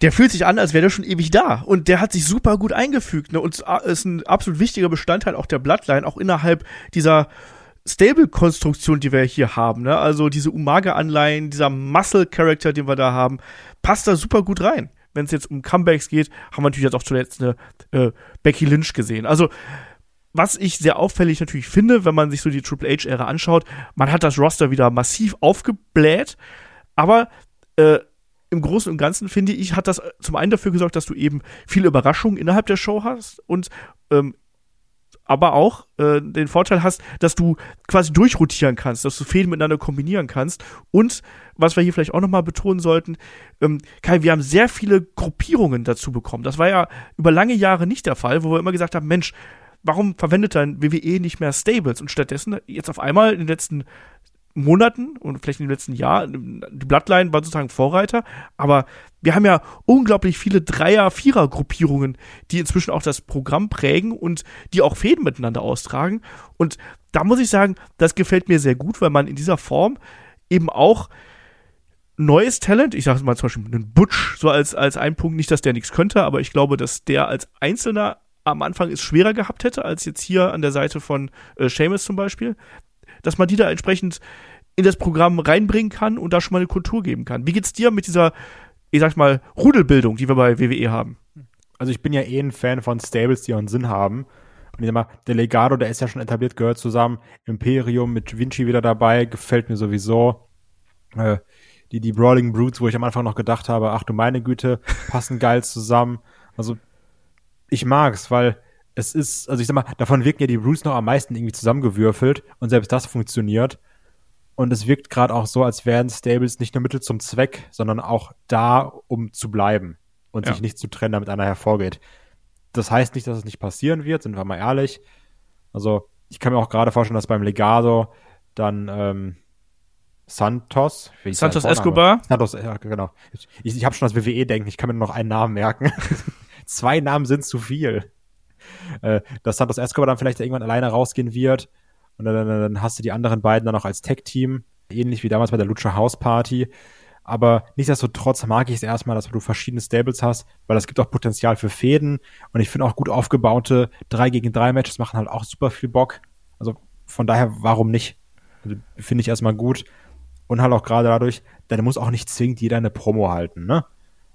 der fühlt sich an, als wäre der schon ewig da. Und der hat sich super gut eingefügt. Ne? Und ist ein absolut wichtiger Bestandteil auch der Bloodline, auch innerhalb dieser Stable-Konstruktion, die wir hier haben, ne? also diese Umaga-Anleihen, dieser Muscle-Character, den wir da haben, passt da super gut rein. Wenn es jetzt um Comebacks geht, haben wir natürlich jetzt auch zuletzt eine äh, Becky Lynch gesehen. Also was ich sehr auffällig natürlich finde, wenn man sich so die Triple H-Ära anschaut, man hat das Roster wieder massiv aufgebläht, aber äh, im Großen und Ganzen finde ich, hat das zum einen dafür gesorgt, dass du eben viele Überraschungen innerhalb der Show hast und ähm, aber auch äh, den Vorteil hast, dass du quasi durchrotieren kannst, dass du Fäden miteinander kombinieren kannst. Und was wir hier vielleicht auch nochmal betonen sollten, ähm, Kai, wir haben sehr viele Gruppierungen dazu bekommen. Das war ja über lange Jahre nicht der Fall, wo wir immer gesagt haben, Mensch, warum verwendet dann WWE nicht mehr Stables? Und stattdessen jetzt auf einmal in den letzten Monaten und vielleicht dem letzten Jahr, die Bloodline war sozusagen Vorreiter, aber wir haben ja unglaublich viele Dreier-, Vierer-Gruppierungen, die inzwischen auch das Programm prägen und die auch Fäden miteinander austragen. Und da muss ich sagen, das gefällt mir sehr gut, weil man in dieser Form eben auch neues Talent, ich sage mal zum Beispiel einen Butch, so als, als ein Punkt, nicht, dass der nichts könnte, aber ich glaube, dass der als Einzelner am Anfang es schwerer gehabt hätte, als jetzt hier an der Seite von äh, Seamus zum Beispiel dass man die da entsprechend in das Programm reinbringen kann und da schon mal eine Kultur geben kann. Wie geht's dir mit dieser, ich sag mal, Rudelbildung, die wir bei WWE haben? Also ich bin ja eh ein Fan von Stables, die einen Sinn haben. Und ich sag mal, der Legado, der ist ja schon etabliert, gehört zusammen. Imperium mit Vinci wieder dabei, gefällt mir sowieso. Äh, die, die Brawling Brutes, wo ich am Anfang noch gedacht habe, ach du meine Güte, passen geil zusammen. Also ich mag's, weil es ist, also ich sag mal, davon wirken ja die Roots noch am meisten irgendwie zusammengewürfelt und selbst das funktioniert. Und es wirkt gerade auch so, als wären Stables nicht nur Mittel zum Zweck, sondern auch da, um zu bleiben und ja. sich nicht zu trennen, damit einer hervorgeht. Das heißt nicht, dass es nicht passieren wird, sind wir mal ehrlich. Also, ich kann mir auch gerade vorstellen, dass beim Legado dann ähm, Santos, Santos Escobar. Santos, ja, genau. Ich, ich habe schon das WWE-Denken, ich kann mir nur noch einen Namen merken. Zwei Namen sind zu viel äh, dass Santos Escobar dann vielleicht irgendwann alleine rausgehen wird. Und dann, dann, hast du die anderen beiden dann noch als Tech-Team, ähnlich wie damals bei der Lucha House Party. Aber nichtsdestotrotz mag ich es erstmal, dass du verschiedene Stables hast, weil das gibt auch Potenzial für Fäden. Und ich finde auch gut aufgebaute 3 gegen 3 Matches machen halt auch super viel Bock. Also von daher, warum nicht? Also, finde ich erstmal gut. Und halt auch gerade dadurch, dann muss auch nicht zwingend jeder eine Promo halten, ne?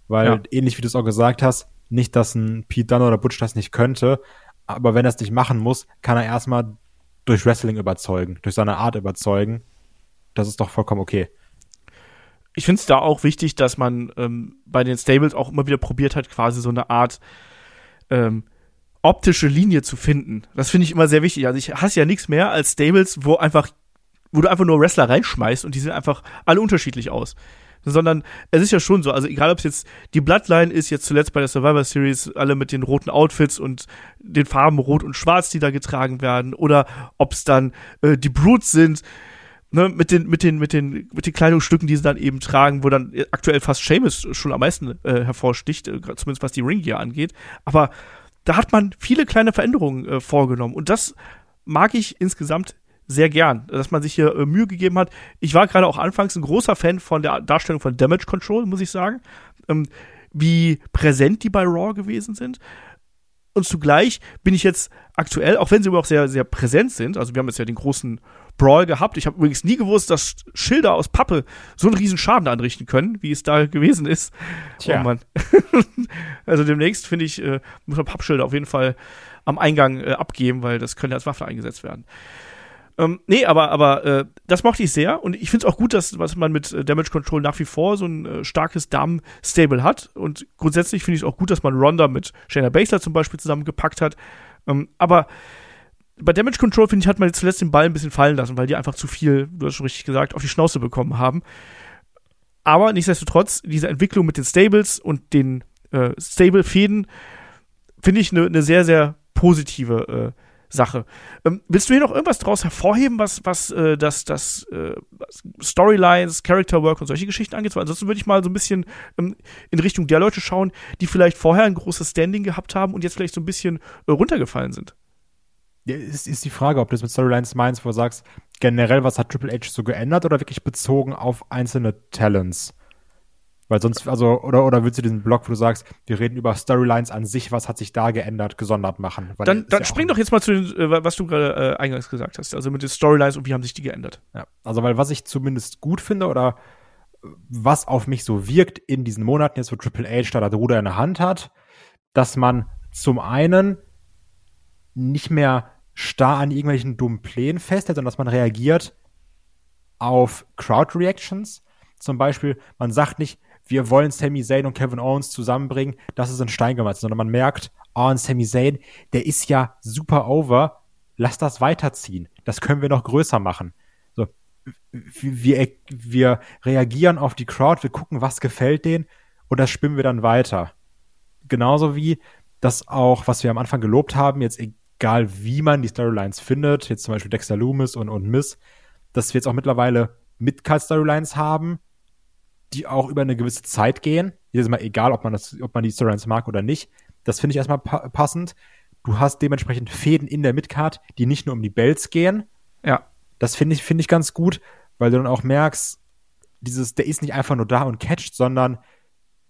Weil ja. ähnlich wie du es auch gesagt hast, nicht, dass ein Pete Dunne oder Butch das nicht könnte, aber wenn er es nicht machen muss, kann er erstmal durch Wrestling überzeugen, durch seine Art überzeugen. Das ist doch vollkommen okay. Ich finde es da auch wichtig, dass man ähm, bei den Stables auch immer wieder probiert hat, quasi so eine Art ähm, optische Linie zu finden. Das finde ich immer sehr wichtig. Also ich hasse ja nichts mehr als Stables, wo einfach, wo du einfach nur Wrestler reinschmeißt und die sehen einfach alle unterschiedlich aus sondern es ist ja schon so, also egal ob es jetzt die Bloodline ist, jetzt zuletzt bei der Survivor Series, alle mit den roten Outfits und den Farben rot und schwarz, die da getragen werden, oder ob es dann äh, die Brutes sind, ne, mit den, mit den, mit den, mit den Kleidungsstücken, die sie dann eben tragen, wo dann aktuell fast Seamus schon am meisten äh, hervorsticht, äh, zumindest was die Ringgear angeht. Aber da hat man viele kleine Veränderungen äh, vorgenommen und das mag ich insgesamt sehr gern, dass man sich hier äh, Mühe gegeben hat. Ich war gerade auch anfangs ein großer Fan von der Darstellung von Damage Control, muss ich sagen. Ähm, wie präsent die bei Raw gewesen sind. Und zugleich bin ich jetzt aktuell, auch wenn sie überhaupt sehr, sehr präsent sind, also wir haben jetzt ja den großen Brawl gehabt. Ich habe übrigens nie gewusst, dass Schilder aus Pappe so einen riesen Schaden anrichten können, wie es da gewesen ist. Tja. Oh Mann. also demnächst finde ich, äh, muss man Pappschilder auf jeden Fall am Eingang äh, abgeben, weil das könnte als Waffe eingesetzt werden. Ähm, nee, aber, aber äh, das mochte ich sehr und ich finde es auch gut, dass was man mit äh, Damage Control nach wie vor so ein äh, starkes Damen-Stable hat und grundsätzlich finde ich es auch gut, dass man Ronda mit Shayna Baszler zum Beispiel zusammengepackt hat. Ähm, aber bei Damage Control, finde ich, hat man zuletzt den Ball ein bisschen fallen lassen, weil die einfach zu viel, du hast schon richtig gesagt, auf die Schnauze bekommen haben. Aber nichtsdestotrotz, diese Entwicklung mit den Stables und den äh, Stable-Fäden finde ich eine ne sehr, sehr positive äh, Sache. Ähm, willst du hier noch irgendwas draus hervorheben, was, was äh, das, das äh, Storylines, Character Work und solche Geschichten angeht? Weil ansonsten würde ich mal so ein bisschen ähm, in Richtung der Leute schauen, die vielleicht vorher ein großes Standing gehabt haben und jetzt vielleicht so ein bisschen äh, runtergefallen sind. Ja, ist, ist die Frage, ob du das mit Storylines meinst, wo du sagst, generell, was hat Triple H so geändert oder wirklich bezogen auf einzelne Talents? Weil sonst, also, oder, oder willst du diesen Blog, wo du sagst, wir reden über Storylines an sich, was hat sich da geändert, gesondert machen? Dann dann ja spring doch jetzt mal zu den, äh, was du gerade äh, eingangs gesagt hast, also mit den Storylines und wie haben sich die geändert? Ja, also, weil was ich zumindest gut finde oder was auf mich so wirkt in diesen Monaten jetzt, wo Triple H da das Ruder in der Hand hat, dass man zum einen nicht mehr starr an irgendwelchen dummen Plänen festhält, sondern dass man reagiert auf Crowd-Reactions. Zum Beispiel, man sagt nicht, wir wollen Sami Zayn und Kevin Owens zusammenbringen, das ist ein Stein gemeißelt, sondern man merkt, oh, und Sami Zayn, der ist ja super over, lass das weiterziehen. Das können wir noch größer machen. So, wir, wir reagieren auf die Crowd, wir gucken, was gefällt denen und das spinnen wir dann weiter. Genauso wie das auch, was wir am Anfang gelobt haben, jetzt egal wie man die Storylines findet, jetzt zum Beispiel Dexter Loomis und, und Miss, dass wir jetzt auch mittlerweile Mid-Card-Storylines haben, die auch über eine gewisse Zeit gehen. Jedes Mal egal, ob man das, ob man die Storylines mag oder nicht. Das finde ich erstmal pa passend. Du hast dementsprechend Fäden in der Midcard, die nicht nur um die Bells gehen. Ja. Das finde ich, finde ich ganz gut, weil du dann auch merkst, dieses, der ist nicht einfach nur da und catcht, sondern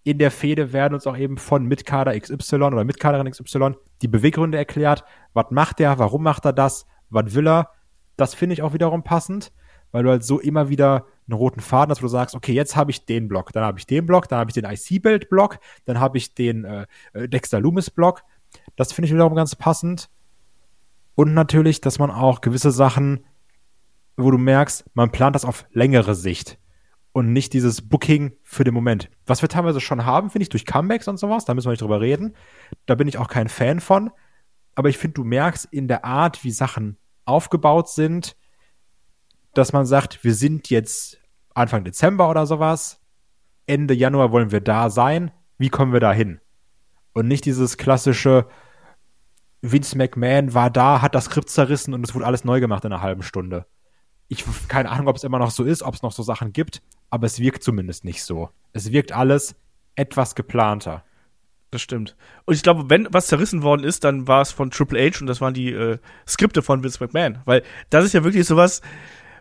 in der Fehde werden uns auch eben von Mitkader XY oder Mitkaderin XY die Beweggründe erklärt. Was macht der? Warum macht er das? Was will er? Das finde ich auch wiederum passend, weil du halt so immer wieder einen roten Faden wo du sagst, okay, jetzt habe ich den Block, dann habe ich den Block, dann habe ich den IC-Belt-Block, dann habe ich den äh, äh, Dexter Loomis-Block. Das finde ich wiederum ganz passend. Und natürlich, dass man auch gewisse Sachen, wo du merkst, man plant das auf längere Sicht und nicht dieses Booking für den Moment. Was wir teilweise schon haben, finde ich, durch Comebacks und sowas, da müssen wir nicht drüber reden. Da bin ich auch kein Fan von. Aber ich finde, du merkst in der Art, wie Sachen aufgebaut sind, dass man sagt, wir sind jetzt Anfang Dezember oder sowas, Ende Januar wollen wir da sein, wie kommen wir da hin? Und nicht dieses klassische, Vince McMahon war da, hat das Skript zerrissen und es wurde alles neu gemacht in einer halben Stunde. Ich keine Ahnung, ob es immer noch so ist, ob es noch so Sachen gibt, aber es wirkt zumindest nicht so. Es wirkt alles etwas geplanter. Das stimmt. Und ich glaube, wenn was zerrissen worden ist, dann war es von Triple H und das waren die äh, Skripte von Vince McMahon. Weil das ist ja wirklich sowas,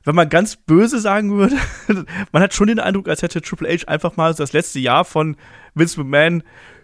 wenn man ganz böse sagen würde, man hat schon den Eindruck, als hätte Triple H einfach mal das letzte Jahr von Vince McMahon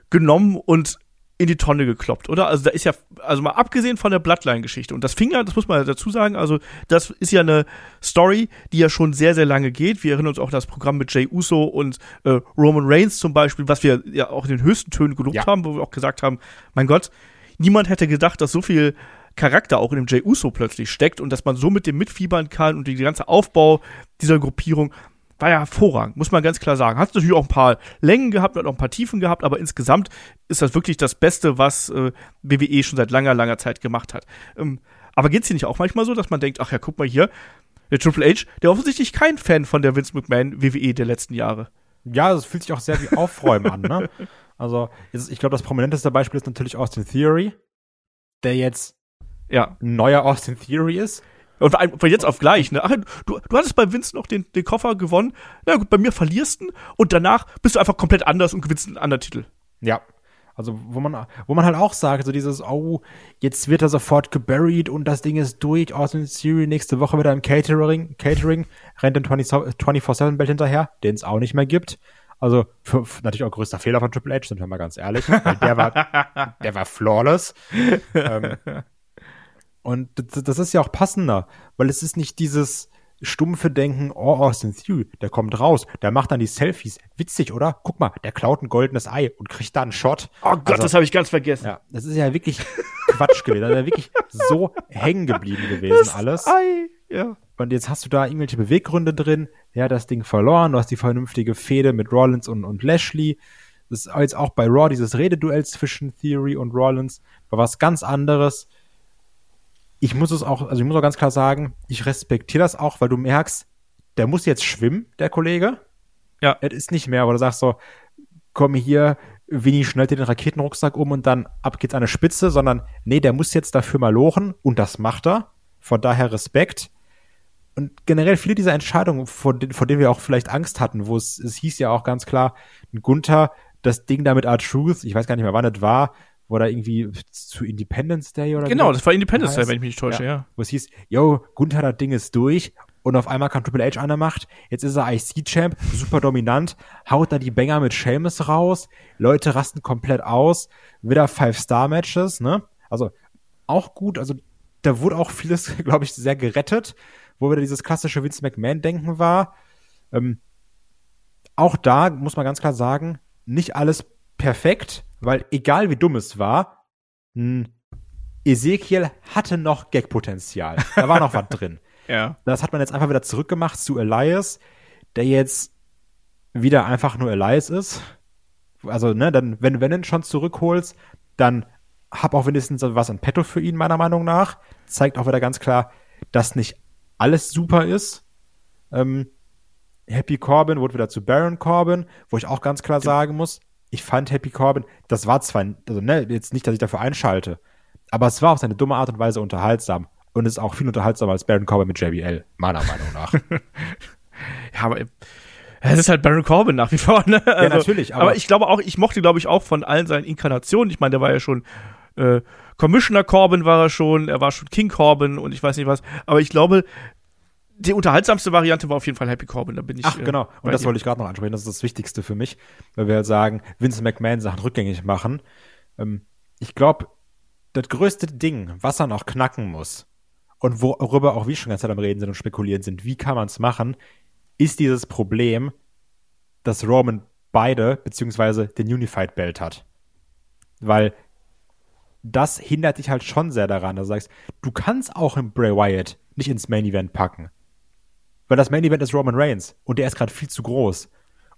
genommen und in die Tonne gekloppt, oder? Also da ist ja, also mal abgesehen von der Bloodline-Geschichte, und das fing ja, das muss man dazu sagen, also das ist ja eine Story, die ja schon sehr, sehr lange geht. Wir erinnern uns auch an das Programm mit Jay Uso und äh, Roman Reigns zum Beispiel, was wir ja auch in den höchsten Tönen gelobt ja. haben, wo wir auch gesagt haben, mein Gott, niemand hätte gedacht, dass so viel Charakter auch in dem Jay Uso plötzlich steckt und dass man so mit dem mitfiebern kann und die ganze Aufbau dieser Gruppierung war ja hervorragend, muss man ganz klar sagen. Hat natürlich auch ein paar Längen gehabt, hat auch ein paar Tiefen gehabt, aber insgesamt ist das wirklich das Beste, was äh, WWE schon seit langer, langer Zeit gemacht hat. Ähm, aber geht's hier nicht auch manchmal so, dass man denkt, ach ja, guck mal hier, der Triple H, der offensichtlich kein Fan von der Vince McMahon WWE der letzten Jahre. Ja, das fühlt sich auch sehr wie Aufräumen an, ne? Also, ich glaube, das prominenteste Beispiel ist natürlich Austin Theory, der jetzt ja. neuer Austin Theory ist. Und von jetzt auf gleich, ne? Ach, du, du hattest bei Vince noch den, den Koffer gewonnen. Na gut, bei mir verlierst du und danach bist du einfach komplett anders und gewinnst einen anderen Titel. Ja. Also, wo man, wo man halt auch sagt, so dieses, oh, jetzt wird er sofort geburied und das Ding ist durch, Austin Theory nächste Woche wieder im Catering, Catering, rennt den 24-7-Belt hinterher, den es auch nicht mehr gibt. Also, für, für natürlich auch größter Fehler von Triple H, sind wir mal ganz ehrlich. Der war, der war flawless. ähm, und das ist ja auch passender, weil es ist nicht dieses stumpfe Denken, oh, Austin Theory, der kommt raus, der macht dann die Selfies. Witzig, oder? Guck mal, der klaut ein goldenes Ei und kriegt da einen Shot. Oh Gott, also, das habe ich ganz vergessen. Ja, das ist ja wirklich Quatsch gewesen. Das ist ja wirklich so hängen geblieben gewesen das alles. Ei, ja. Und jetzt hast du da irgendwelche Beweggründe drin. Ja, das Ding verloren. Du hast die vernünftige Fehde mit Rollins und, und Lashley. Das ist jetzt auch bei Raw dieses Rededuell zwischen Theory und Rollins war was ganz anderes ich muss es auch, also ich muss auch ganz klar sagen, ich respektiere das auch, weil du merkst, der muss jetzt schwimmen, der Kollege. Ja. Es ist nicht mehr, aber du sagst so, komm hier, Winnie schnellt dir den Raketenrucksack um und dann ab geht's an eine Spitze, sondern nee, der muss jetzt dafür mal lochen und das macht er. Von daher Respekt. Und generell viele dieser Entscheidungen, vor, den, vor denen wir auch vielleicht Angst hatten, wo es, es hieß ja auch ganz klar, Gunther, das Ding da mit R-Truth, ich weiß gar nicht mehr, wann das war, wo da irgendwie zu Independence Day oder Genau, das war Independence Day, wenn ich mich nicht täusche, ja. ja. Wo es hieß, yo, Gunther, das Ding ist durch und auf einmal kam Triple H an der Macht, jetzt ist er IC-Champ, super dominant, haut da die Banger mit Seamus raus, Leute rasten komplett aus, wieder Five-Star-Matches, ne? Also auch gut, also da wurde auch vieles, glaube ich, sehr gerettet, wo wieder dieses klassische Vince McMahon-Denken war. Ähm, auch da muss man ganz klar sagen, nicht alles perfekt, weil egal wie dumm es war, Ezekiel hatte noch Gag-Potenzial. Da war noch was drin. Ja. Das hat man jetzt einfach wieder zurückgemacht zu Elias, der jetzt wieder einfach nur Elias ist. Also, ne, dann, wenn, wenn du ihn schon zurückholst, dann hab auch wenigstens was an petto für ihn, meiner Meinung nach. Zeigt auch wieder ganz klar, dass nicht alles super ist. Ähm, Happy Corbin wurde wieder zu Baron Corbin, wo ich auch ganz klar sagen muss, ich fand Happy Corbin, das war zwar, also ne, jetzt nicht, dass ich dafür einschalte, aber es war auf seine dumme Art und Weise unterhaltsam und ist auch viel unterhaltsamer als Baron Corbin mit JBL, meiner Meinung nach. ja, aber es ist halt Baron Corbin nach wie vor, ne? Also, ja, natürlich. Aber, aber, ich glaube auch, ich mochte, glaube ich, auch von allen seinen Inkarnationen. Ich meine, der war ja schon äh, Commissioner Corbin war er schon, er war schon King Corbin und ich weiß nicht was. Aber ich glaube, die unterhaltsamste Variante war auf jeden Fall Happy Corbin, da bin ich. Ach, äh, genau. Und das wollte ich gerade noch ansprechen. Das ist das Wichtigste für mich, weil wir halt sagen, Vince McMahon Sachen rückgängig machen. Ähm, ich glaube, das größte Ding, was er noch knacken muss und worüber auch wir schon ganz Zeit am Reden sind und spekulieren sind, wie kann man es machen, ist dieses Problem, dass Roman beide beziehungsweise den Unified Belt hat. Weil das hindert dich halt schon sehr daran, dass du sagst, du kannst auch im Bray Wyatt nicht ins Main Event packen. Weil das Main Event ist Roman Reigns und der ist gerade viel zu groß.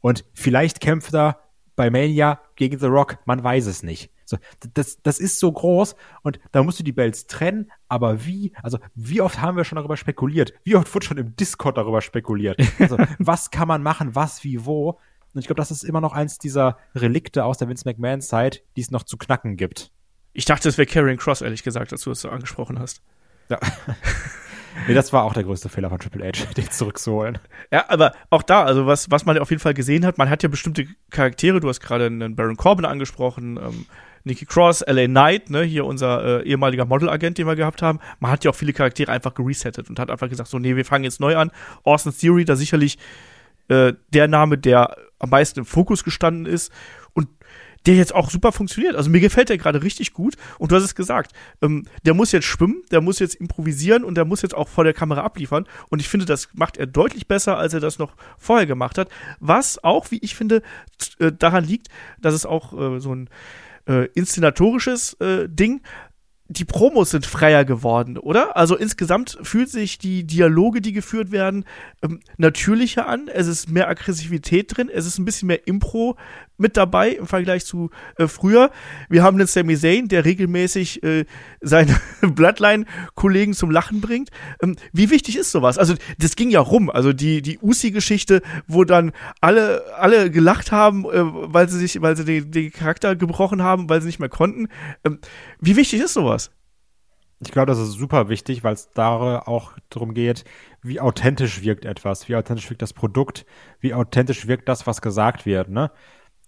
Und vielleicht kämpft er bei Mania gegen The Rock, man weiß es nicht. So, das, das ist so groß und da musst du die Bells trennen, aber wie? Also, wie oft haben wir schon darüber spekuliert? Wie oft wird schon im Discord darüber spekuliert? Also, was kann man machen, was, wie, wo? Und ich glaube, das ist immer noch eins dieser Relikte aus der Vince McMahon-Zeit, die es noch zu knacken gibt. Ich dachte, es wäre Karrion Cross, ehrlich gesagt, als du es so angesprochen hast. Ja. nee, das war auch der größte Fehler von Triple H, den zurückzuholen. Ja, aber auch da, also was, was man auf jeden Fall gesehen hat, man hat ja bestimmte Charaktere, du hast gerade einen Baron Corbin angesprochen, ähm, Nikki Cross, LA Knight, ne, hier unser äh, ehemaliger Modelagent, den wir gehabt haben. Man hat ja auch viele Charaktere einfach geresettet und hat einfach gesagt, so, nee, wir fangen jetzt neu an. Austin Theory, da sicherlich äh, der Name, der am meisten im Fokus gestanden ist der jetzt auch super funktioniert. Also mir gefällt der gerade richtig gut und du hast es gesagt, ähm, der muss jetzt schwimmen, der muss jetzt improvisieren und der muss jetzt auch vor der Kamera abliefern und ich finde, das macht er deutlich besser, als er das noch vorher gemacht hat, was auch, wie ich finde, äh, daran liegt, dass es auch äh, so ein äh, inszenatorisches äh, Ding. Die Promos sind freier geworden, oder? Also insgesamt fühlt sich die Dialoge, die geführt werden, ähm, natürlicher an. Es ist mehr Aggressivität drin. Es ist ein bisschen mehr Impro mit dabei im Vergleich zu äh, früher. Wir haben den Sami Zayn, der regelmäßig äh, seine Bloodline-Kollegen zum Lachen bringt. Ähm, wie wichtig ist sowas? Also das ging ja rum. Also die die Usi-Geschichte, wo dann alle alle gelacht haben, äh, weil sie sich, weil sie den, den Charakter gebrochen haben, weil sie nicht mehr konnten. Ähm, wie wichtig ist sowas? Ich glaube, das ist super wichtig, weil es da auch darum geht, wie authentisch wirkt etwas, wie authentisch wirkt das Produkt, wie authentisch wirkt das, was gesagt wird. Ne?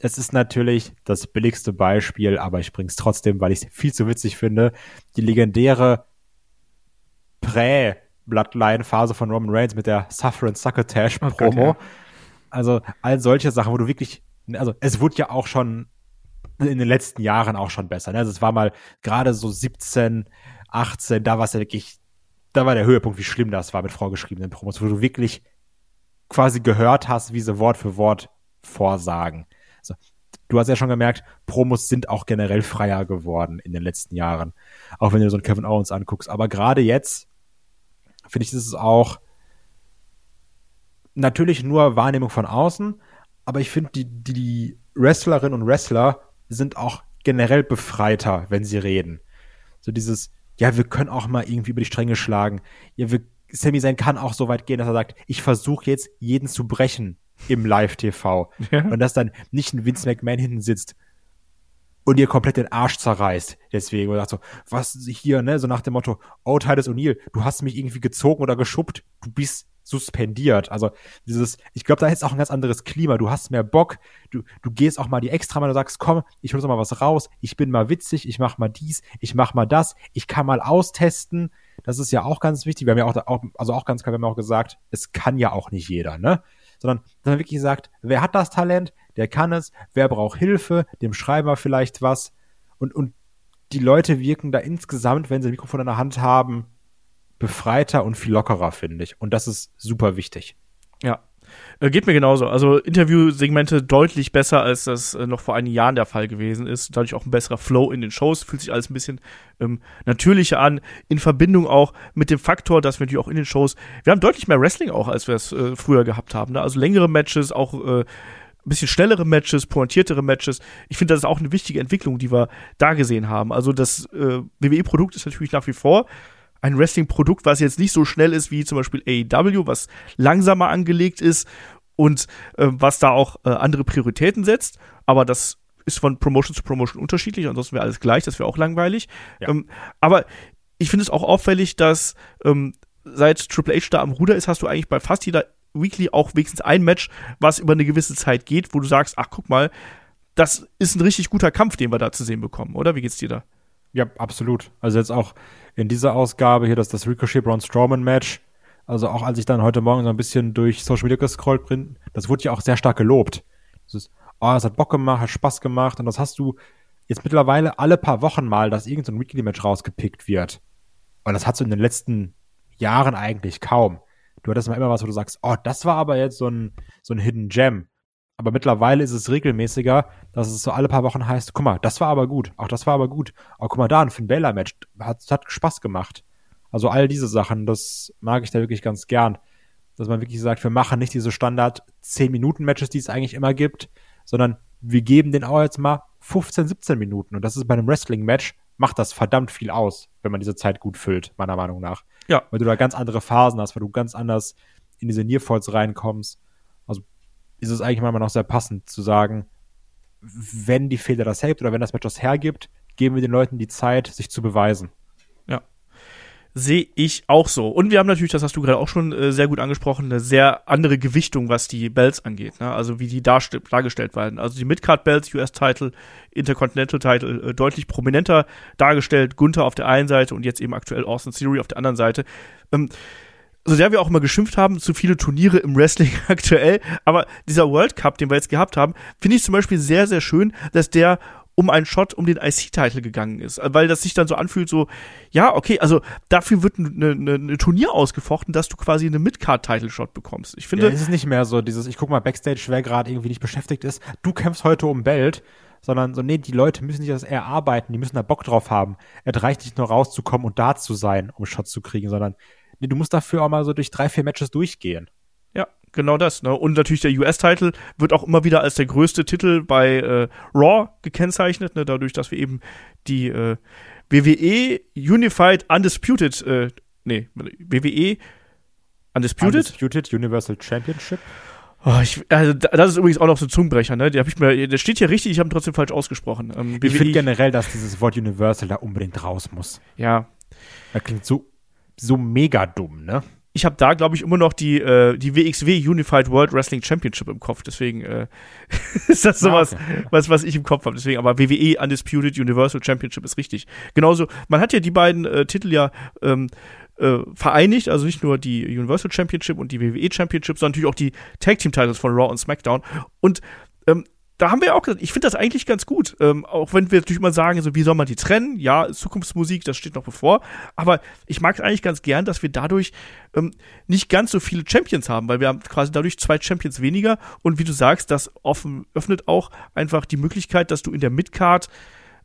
Es ist natürlich das billigste Beispiel, aber ich bring's trotzdem, weil ich es viel zu witzig finde. Die legendäre Prä-Bloodline-Phase von Roman Reigns mit der Suffer and Succotash-Promo. Okay, ja. Also all solche Sachen, wo du wirklich, also es wurde ja auch schon in den letzten Jahren auch schon besser. Ne? Also es war mal gerade so 17, 18, da war es ja wirklich, da war der Höhepunkt, wie schlimm das war mit vorgeschriebenen Promos, wo du wirklich quasi gehört hast, wie sie Wort für Wort vorsagen. Also, du hast ja schon gemerkt, Promos sind auch generell freier geworden in den letzten Jahren. Auch wenn du so einen Kevin Owens anguckst. Aber gerade jetzt, finde ich, ist es auch natürlich nur Wahrnehmung von außen. Aber ich finde, die, die, Wrestlerinnen und Wrestler sind auch generell befreiter, wenn sie reden. So dieses, ja, wir können auch mal irgendwie über die Stränge schlagen. Ja, wir, Sami Zayn kann auch so weit gehen, dass er sagt, ich versuche jetzt jeden zu brechen im Live-TV. Ja. Und dass dann nicht ein Vince McMahon hinten sitzt und ihr komplett den Arsch zerreißt. Deswegen, und sagt so, was hier, ne, so nach dem Motto, oh, Titus O'Neill, du hast mich irgendwie gezogen oder geschubbt, du bist suspendiert. Also dieses, ich glaube, da ist auch ein ganz anderes Klima. Du hast mehr Bock, du, du gehst auch mal die extra mal, du sagst, komm, ich hol mal was raus, ich bin mal witzig, ich mach mal dies, ich mach mal das, ich kann mal austesten. Das ist ja auch ganz wichtig. Wir haben ja auch, auch also auch ganz klar, wir haben auch gesagt, es kann ja auch nicht jeder, ne? Sondern dass man wirklich sagt, wer hat das Talent, der kann es, wer braucht Hilfe, dem schreiben wir vielleicht was und, und die Leute wirken da insgesamt, wenn sie ein Mikrofon in der Hand haben, befreiter und viel lockerer, finde ich. Und das ist super wichtig. Ja. Äh, geht mir genauso. Also Interviewsegmente deutlich besser, als das äh, noch vor einigen Jahren der Fall gewesen ist. Dadurch auch ein besserer Flow in den Shows. Fühlt sich alles ein bisschen ähm, natürlicher an. In Verbindung auch mit dem Faktor, dass wir natürlich auch in den Shows, wir haben deutlich mehr Wrestling auch, als wir es äh, früher gehabt haben. Ne? Also längere Matches, auch äh, ein bisschen schnellere Matches, pointiertere Matches. Ich finde, das ist auch eine wichtige Entwicklung, die wir da gesehen haben. Also das äh, WWE-Produkt ist natürlich nach wie vor ein Wrestling-Produkt, was jetzt nicht so schnell ist wie zum Beispiel AEW, was langsamer angelegt ist und äh, was da auch äh, andere Prioritäten setzt. Aber das ist von Promotion zu Promotion unterschiedlich, ansonsten wäre alles gleich, das wäre auch langweilig. Ja. Ähm, aber ich finde es auch auffällig, dass ähm, seit Triple H da am Ruder ist, hast du eigentlich bei fast jeder Weekly auch wenigstens ein Match, was über eine gewisse Zeit geht, wo du sagst, ach guck mal, das ist ein richtig guter Kampf, den wir da zu sehen bekommen, oder? Wie geht's dir da? Ja, absolut. Also jetzt auch in dieser Ausgabe hier, das das Ricochet Braun Strowman Match. Also auch als ich dann heute Morgen so ein bisschen durch Social Media gescrollt bin, das wurde ja auch sehr stark gelobt. Das ist, oh, es hat Bock gemacht, hat Spaß gemacht und das hast du jetzt mittlerweile alle paar Wochen mal, dass irgendein so Weekly Match rausgepickt wird. Und das hast du in den letzten Jahren eigentlich kaum. Du hattest mal immer was, wo du sagst, oh, das war aber jetzt so ein, so ein Hidden Gem. Aber mittlerweile ist es regelmäßiger, dass es so alle paar Wochen heißt, guck mal, das war aber gut, auch das war aber gut. Auch guck mal da, ein Finn Balor Match, hat, hat Spaß gemacht. Also all diese Sachen, das mag ich da wirklich ganz gern. Dass man wirklich sagt, wir machen nicht diese Standard 10 Minuten Matches, die es eigentlich immer gibt, sondern wir geben den auch jetzt mal 15, 17 Minuten. Und das ist bei einem Wrestling Match, macht das verdammt viel aus, wenn man diese Zeit gut füllt, meiner Meinung nach. Ja. Weil du da ganz andere Phasen hast, weil du ganz anders in diese Nearfalls reinkommst ist es eigentlich manchmal noch sehr passend zu sagen, wenn die Fehler das hebt oder wenn das Match das hergibt, geben wir den Leuten die Zeit, sich zu beweisen. Ja. Sehe ich auch so. Und wir haben natürlich, das hast du gerade auch schon äh, sehr gut angesprochen, eine sehr andere Gewichtung, was die Belts angeht. Ne? Also wie die dargestellt werden. Also die Midcard-Belts, US-Title, Intercontinental-Title äh, deutlich prominenter dargestellt. Gunther auf der einen Seite und jetzt eben aktuell Austin Theory auf der anderen Seite. Ähm, so sehr wir auch immer geschimpft haben, zu viele Turniere im Wrestling aktuell, aber dieser World Cup, den wir jetzt gehabt haben, finde ich zum Beispiel sehr, sehr schön, dass der um einen Shot um den IC-Titel gegangen ist, weil das sich dann so anfühlt, so, ja, okay, also dafür wird ein ne, ne, ne Turnier ausgefochten, dass du quasi eine Mid-Card-Title-Shot bekommst. Ich finde. Ja, es ist nicht mehr so dieses, ich guck mal Backstage, wer gerade irgendwie nicht beschäftigt ist, du kämpfst heute um Belt, sondern so, nee, die Leute müssen nicht das erarbeiten, die müssen da Bock drauf haben. Es reicht nicht nur rauszukommen und da zu sein, um Shots zu kriegen, sondern nee, du musst dafür auch mal so durch drei, vier Matches durchgehen. Ja, genau das. Ne? Und natürlich der US-Titel wird auch immer wieder als der größte Titel bei äh, Raw gekennzeichnet, ne? dadurch, dass wir eben die äh, WWE Unified Undisputed, äh, nee, WWE Undisputed? Undisputed Universal Championship. Oh, ich, also das ist übrigens auch noch so ein Zungenbrecher, ne? Der, hab ich mir, der steht hier richtig, ich habe ihn trotzdem falsch ausgesprochen. Ähm, ich finde generell, dass dieses Wort Universal da unbedingt raus muss. Ja. Das klingt so so mega dumm, ne? Ich habe da, glaube ich, immer noch die, äh, die WXW Unified World Wrestling Championship im Kopf. Deswegen äh, ist das sowas, ah, okay. was, was ich im Kopf habe. Deswegen, aber WWE Undisputed Universal Championship ist richtig. Genauso, man hat ja die beiden äh, Titel ja ähm, äh, vereinigt, also nicht nur die Universal Championship und die WWE Championship, sondern natürlich auch die Tag Team Titles von Raw und SmackDown. Und ähm, da haben wir auch gesagt, ich finde das eigentlich ganz gut. Ähm, auch wenn wir natürlich mal sagen, so, wie soll man die trennen? Ja, Zukunftsmusik, das steht noch bevor. Aber ich mag es eigentlich ganz gern, dass wir dadurch ähm, nicht ganz so viele Champions haben, weil wir haben quasi dadurch zwei Champions weniger. Und wie du sagst, das offen, öffnet auch einfach die Möglichkeit, dass du in der Midcard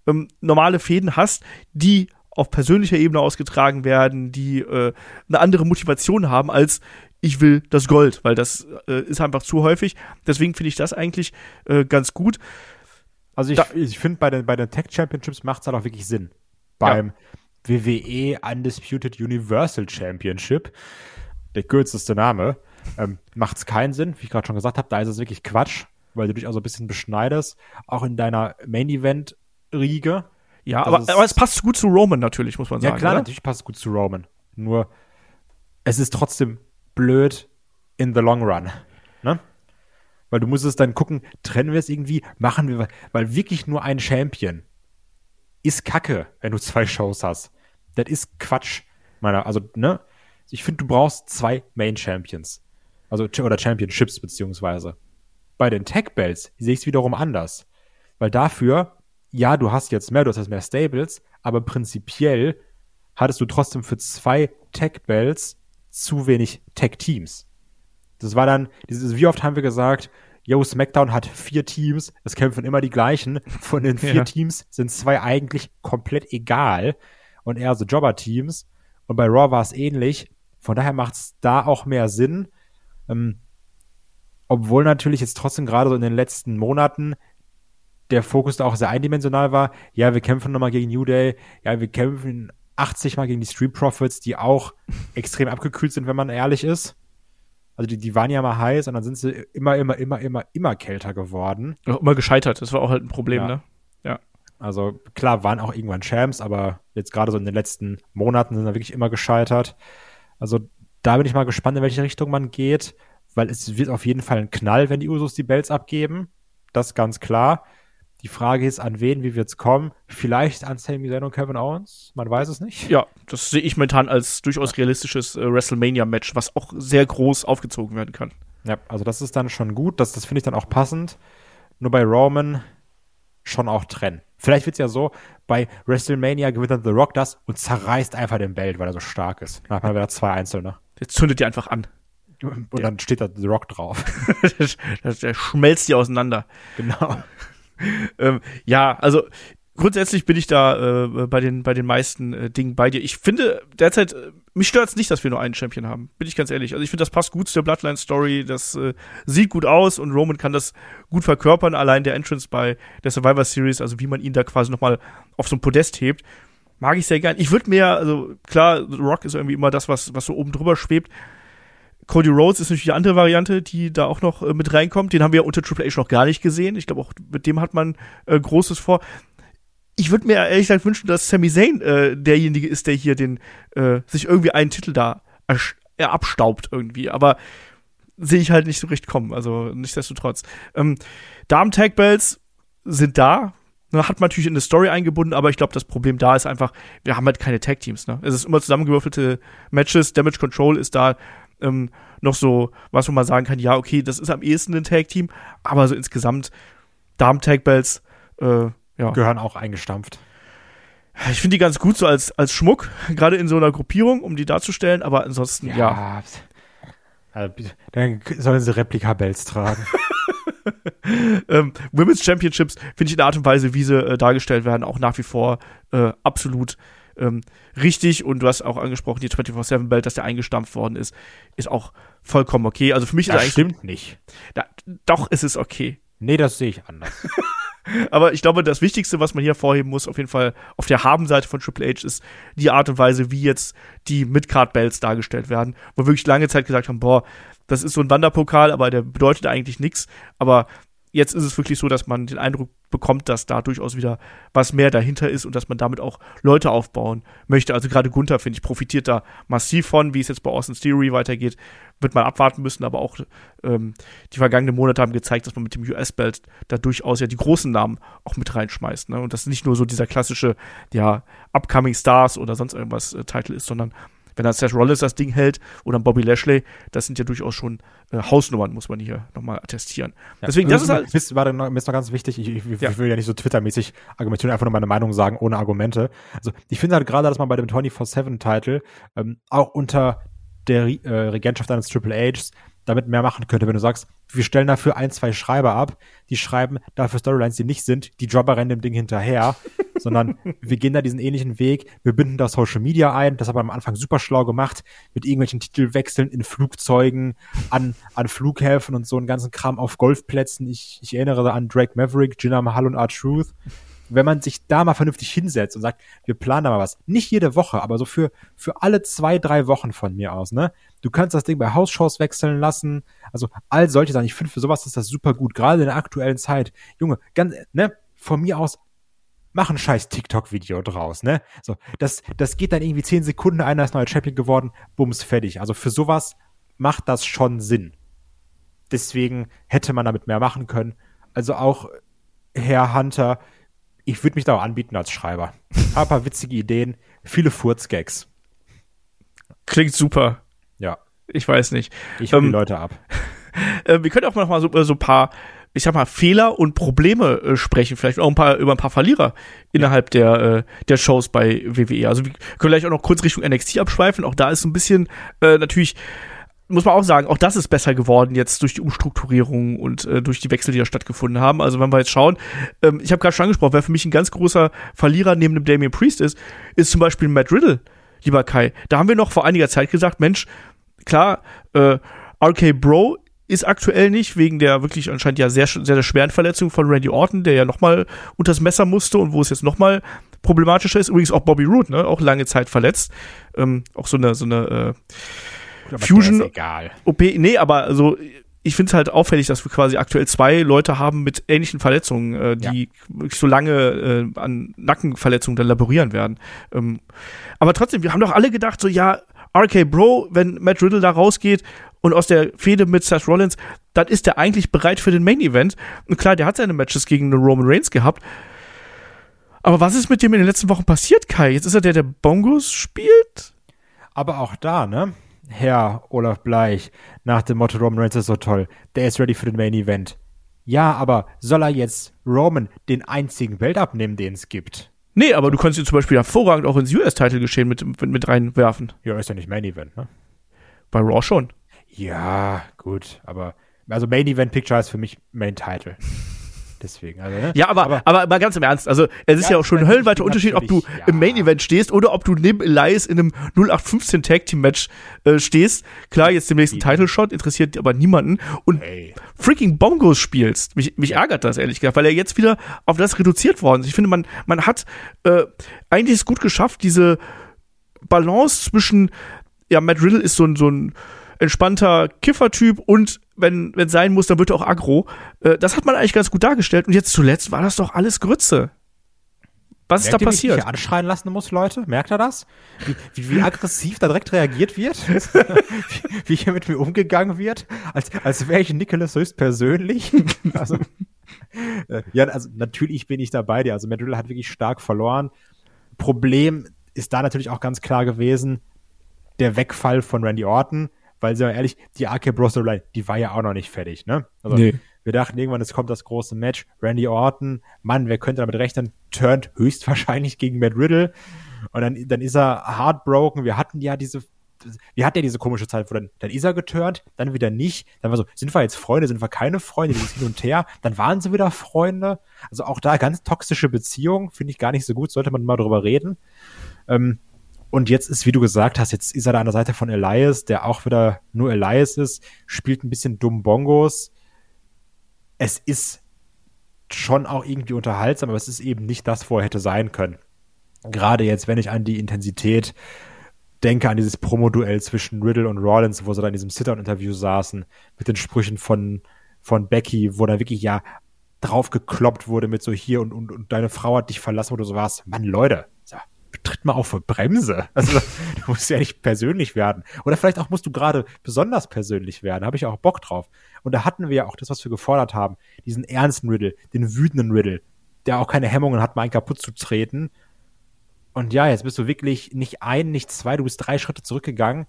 ähm, normale Fäden hast, die auf persönlicher Ebene ausgetragen werden, die äh, eine andere Motivation haben als ich will das Gold, weil das äh, ist einfach zu häufig. Deswegen finde ich das eigentlich äh, ganz gut. Also ich, ich finde, bei den, bei den Tech Championships macht es halt auch wirklich Sinn. Beim ja. WWE Undisputed Universal Championship, der kürzeste Name, ähm, macht es keinen Sinn. Wie ich gerade schon gesagt habe, da ist es wirklich Quatsch, weil du dich auch so ein bisschen beschneidest. Auch in deiner Main-Event-Riege. Ja, aber, aber es passt gut zu Roman natürlich, muss man sagen. Ja, klar, oder? natürlich passt es gut zu Roman. Nur, es ist trotzdem blöd in the long run. Ne? Weil du musst es dann gucken, trennen wir es irgendwie, machen wir, weil wirklich nur ein Champion ist Kacke, wenn du zwei Shows hast. Das ist Quatsch. Meiner, also, ne? Ich finde, du brauchst zwei Main Champions. Also, oder Championships, beziehungsweise. Bei den Tech Belts sehe ich es wiederum anders. Weil dafür, ja, du hast jetzt mehr, du hast jetzt mehr Stables, aber prinzipiell hattest du trotzdem für zwei Tech Belts zu wenig Tech-Teams. Das war dann, dieses, wie oft haben wir gesagt, yo, SmackDown hat vier Teams, es kämpfen immer die gleichen. Von den vier Ja. Teams sind zwei eigentlich komplett egal und eher so Jobber-Teams. Und bei Raw war es ähnlich. Von daher macht es da auch mehr Sinn. Ähm, obwohl natürlich jetzt trotzdem gerade so in den letzten Monaten der Fokus da auch sehr eindimensional war. Ja, wir kämpfen nochmal gegen New Day. Ja, wir kämpfen 80 Mal gegen die Street Profits, die auch extrem abgekühlt sind, wenn man ehrlich ist. Also die, die waren ja mal heiß und dann sind sie immer, immer, immer, immer, immer kälter geworden. Auch immer gescheitert, das war auch halt ein Problem, Ja. ne? Also klar, waren auch irgendwann Champs, aber jetzt gerade so in den letzten Monaten sind sie wirklich immer gescheitert. Also da bin ich mal gespannt, in welche Richtung man geht, weil es wird auf jeden Fall ein Knall, wenn die Usos die Belts abgeben. Das ganz klar. Die Frage ist, an wen, wie wird's kommen? Vielleicht an Sami Zayn und Kevin Owens? Man weiß es nicht. Ja, das sehe ich momentan als durchaus realistisches äh, WrestleMania-Match, was auch sehr groß aufgezogen werden kann. Ja, also das ist dann schon gut. Das, das finde ich dann auch passend. Nur bei Roman schon auch trennen. Vielleicht wird's ja so, bei WrestleMania gewinnt dann The Rock das und zerreißt einfach den Belt, weil er so stark ist. Dann hat man wieder zwei Einzelne. Jetzt zündet die einfach an. Und dann steht da The Rock drauf. das, der schmelzt die auseinander. genau. Ähm, ja, also grundsätzlich bin ich da äh, bei den bei den meisten äh, Dingen bei dir. Ich finde derzeit äh, mich stört's nicht, dass wir nur einen Champion haben. Bin ich ganz ehrlich. Also ich finde das passt gut zu der Bloodline Story. Das äh, sieht gut aus und Roman kann das gut verkörpern. Allein der Entrance bei der Survivor Series, also wie man ihn da quasi noch mal auf so ein Podest hebt, mag ich sehr gern. Ich würde mir also klar, Rock ist irgendwie immer das, was was so oben drüber schwebt. Cody Rhodes ist natürlich die andere Variante, die da auch noch äh, mit reinkommt. Den haben wir unter Triple H noch gar nicht gesehen. Ich glaube auch mit dem hat man äh, Großes vor. Ich würde mir ehrlich gesagt wünschen, dass Sami Zayn äh, derjenige ist, der hier den äh, sich irgendwie einen Titel da ersch- äh, abstaubt irgendwie. Aber sehe ich halt nicht so recht kommen. Also nichtsdestotrotz. Ähm, Damen Tag Bells sind da. Ne, Hat man natürlich in eine Story eingebunden, aber ich glaube, das Problem da ist einfach, wir haben halt keine Tag Teams. Ne? Es ist immer zusammengewürfelte Matches. Damage Control ist da ähm, noch so, was man sagen kann, ja, okay, das ist am ehesten ein Tag Team, aber so insgesamt Damen Tag Bells, äh, ja. Gehören auch eingestampft. Ich finde die ganz gut so als, als Schmuck, gerade in so einer Gruppierung, um die darzustellen, aber ansonsten, ja. Also, bitte, dann sollen sie Replika-Bells tragen. Ähm, Women's Championships finde ich in der Art und Weise, wie sie äh, dargestellt werden, auch nach wie vor äh, absolut ähm, richtig. Und du hast auch angesprochen, die 24-7-Belt, dass der eingestampft worden ist, ist auch vollkommen okay. Also für mich ist Das eigentlich. stimmt nicht. Da, doch, ist es okay. Nee, das sehe ich anders. Aber ich glaube, das Wichtigste, was man hier vorheben muss, auf jeden Fall auf der Habenseite von Triple H, ist die Art und Weise, wie jetzt die Midcard-Belts dargestellt werden. Wo wir wirklich lange Zeit gesagt haben, boah, das ist so ein Wanderpokal, aber der bedeutet eigentlich nichts. Aber jetzt ist es wirklich so, dass man den Eindruck bekommt, dass da durchaus wieder was mehr dahinter ist und dass man damit auch Leute aufbauen möchte. Also gerade Gunther, finde ich, profitiert da massiv von, wie es jetzt bei Austin's Theory weitergeht. Wird man abwarten müssen, aber auch ähm, die vergangenen Monate haben gezeigt, dass man mit dem US-Belt da durchaus ja die großen Namen auch mit reinschmeißt. Ne? Und das nicht nur so dieser klassische, ja, Upcoming Stars oder sonst irgendwas äh, Titel ist, sondern wenn dann Seth Rollins das Ding hält oder Bobby Lashley, das sind ja durchaus schon äh, Hausnummern, muss man hier nochmal attestieren. Deswegen, das ist halt. Wisst, warte, noch- mir ist noch ganz wichtig, ich, ich, ich Ja. will ja nicht so Twitter-mäßig argumentieren, einfach nur meine Meinung sagen, ohne Argumente. Also ich finde halt gerade, dass man bei dem 24-7-Titel ähm, auch unter der äh, Regentschaft eines Triple Hs damit mehr machen könnte, wenn du sagst, wir stellen dafür ein, zwei Schreiber ab, die schreiben dafür Storylines, die nicht sind, die Jobber rennen dem Ding hinterher, sondern wir gehen da diesen ähnlichen Weg, wir binden da Social Media ein, das hat man am Anfang super schlau gemacht, mit irgendwelchen Titelwechseln in Flugzeugen, an, an Flughäfen und so einen ganzen Kram auf Golfplätzen. Ich, ich erinnere da an Drake Maverick, Jinder Mahal und R-Truth. Wenn man sich da mal vernünftig hinsetzt und sagt, wir planen da mal was, nicht jede Woche, aber so für, für alle zwei, drei Wochen von mir aus, ne? Du kannst das Ding bei Hausshows wechseln lassen, also all solche Sachen. Ich finde, für sowas ist das super gut, gerade in der aktuellen Zeit. Junge, ganz, ne? Von mir aus mach ein scheiß TikTok-Video draus, ne? So, das, das geht dann irgendwie zehn Sekunden, einer ist neuer Champion geworden, bums, fertig. Also für sowas macht das schon Sinn. Deswegen hätte man damit mehr machen können. Also auch Herr Hunter, ich würde mich da auch anbieten als Schreiber. Ein paar witzige Ideen, viele Furzgags. Klingt super. Ja, Ich weiß nicht. ich hol Ähm, die Leute ab. Äh, wir können auch noch mal so, über so ein paar, ich sag mal, Fehler und Probleme äh, sprechen. Vielleicht auch ein paar, über ein paar Verlierer innerhalb der, äh, der Shows bei WWE. Also wir können gleich auch noch kurz Richtung NXT abschweifen. Auch da ist so ein bisschen äh, natürlich muss man auch sagen, auch das ist besser geworden jetzt durch die Umstrukturierung und äh, durch die Wechsel, die da stattgefunden haben. Also wenn wir jetzt schauen, ähm, ich habe gerade schon angesprochen, wer für mich ein ganz großer Verlierer neben dem Damien Priest ist, ist zum Beispiel Matt Riddle, lieber Kai. Da haben wir noch vor einiger Zeit gesagt, Mensch, klar, äh, RK Bro ist aktuell nicht, wegen der wirklich anscheinend ja sehr, sehr, sehr schweren Verletzung von Randy Orton, der ja nochmal unters Messer musste und wo es jetzt nochmal problematischer ist. Übrigens auch Bobby Roode, ne? auch lange Zeit verletzt. Ähm, auch so eine, so eine äh, Fusion OP. Nee, aber also ich finde es halt auffällig, dass wir quasi aktuell zwei Leute haben mit ähnlichen Verletzungen, äh, die ja. wirklich so lange äh, an Nackenverletzungen dann laborieren werden. Ähm, aber trotzdem, wir haben doch alle gedacht, so ja, RK Bro, wenn Matt Riddle da rausgeht und aus der Fehde mit Seth Rollins, dann ist er eigentlich bereit für den Main Event. Und klar, der hat seine Matches gegen den Roman Reigns gehabt. Aber was ist mit dem in den letzten Wochen passiert, Kai? Jetzt ist er der, der Bongos spielt? Aber auch da, ne? Herr Olaf Bleich, nach dem Motto Roman Reigns ist so toll, der ist ready für den Main Event. Ja, aber soll er jetzt Roman den einzigen Belt abnehmen, den es gibt? Nee, aber du kannst ihn zum Beispiel hervorragend auch ins US-Title geschehen mit, mit, mit reinwerfen. Ja, ist ja nicht Main Event, ne? Bei Raw schon. Ja, gut, aber also Main Event Picture ist für mich Main Title. Deswegen, also, ne? Ja, aber, aber, aber, aber ganz im Ernst, also es ist ja, ja auch schon ein höllenweiter Unterschied, ob du ja. im Main Event stehst oder ob du neben Elias in einem 0815 Tag Team Match äh, stehst. Klar, jetzt demnächst ein Title Shot, interessiert aber niemanden. Und hey. freaking Bongos spielst. Mich, mich ärgert das ehrlich gesagt, weil er jetzt wieder auf das reduziert worden ist. Ich finde, man, man hat äh, eigentlich es gut geschafft, diese Balance zwischen, ja, Matt Riddle ist so ein, so ein entspannter Kiffertyp und wenn wenn sein muss, dann wird er auch aggro. Äh, das hat man eigentlich ganz gut dargestellt und jetzt zuletzt war das doch alles Grütze. Was Merkt ist da passiert? Wie ich anschreien lassen muss, Leute? Merkt er das? Wie, wie, wie aggressiv da direkt reagiert wird? wie, wie hier mit mir umgegangen wird? Als, als wäre ich Nicholas höchstpersönlich? also, äh, ja, also natürlich bin ich dabei dir. Also Matt hat wirklich stark verloren. Problem ist da natürlich auch ganz klar gewesen, der Wegfall von Randy Orton weil, sind wir ehrlich, die RK Bros Storyline, die war ja auch noch nicht fertig, ne? Also, nee. wir dachten irgendwann, es kommt das große Match. Randy Orton, Mann, wer könnte damit rechnen, turnt höchstwahrscheinlich gegen Matt Riddle. Und dann, dann ist er heartbroken. Wir hatten ja diese, wir hatten ja diese komische Zeit, wo dann, dann ist er geturnt, dann wieder nicht. Dann war so, sind wir jetzt Freunde, sind wir keine Freunde, dieses Hin und Her. Dann waren sie wieder Freunde. Also auch da ganz toxische Beziehung, finde ich gar nicht so gut, sollte man mal drüber reden. Ähm, und jetzt ist, wie du gesagt hast, jetzt ist er da an der Seite von Elias, der auch wieder nur Elias ist, spielt ein bisschen dumm Bongos. Es ist schon auch irgendwie unterhaltsam, aber es ist eben nicht das, wo er hätte sein können. Gerade jetzt, wenn ich an die Intensität denke, an dieses Promo-Duell zwischen Riddle und Rollins, wo sie da in diesem Sit-Down-Interview saßen, mit den Sprüchen von, von Becky, wo da wirklich ja drauf gekloppt wurde mit so hier und, und, und deine Frau hat dich verlassen, du so warst. Mann, Leute, tritt mal auf Bremse. Also du musst ja nicht persönlich werden. Oder vielleicht auch musst du gerade besonders persönlich werden. Habe ich auch Bock drauf. Und da hatten wir ja auch das, was wir gefordert haben. Diesen ernsten Riddle, den wütenden Riddle, der auch keine Hemmungen hat, mal einen kaputt zu treten. Und ja, jetzt bist du wirklich nicht ein, nicht zwei, du bist drei Schritte zurückgegangen.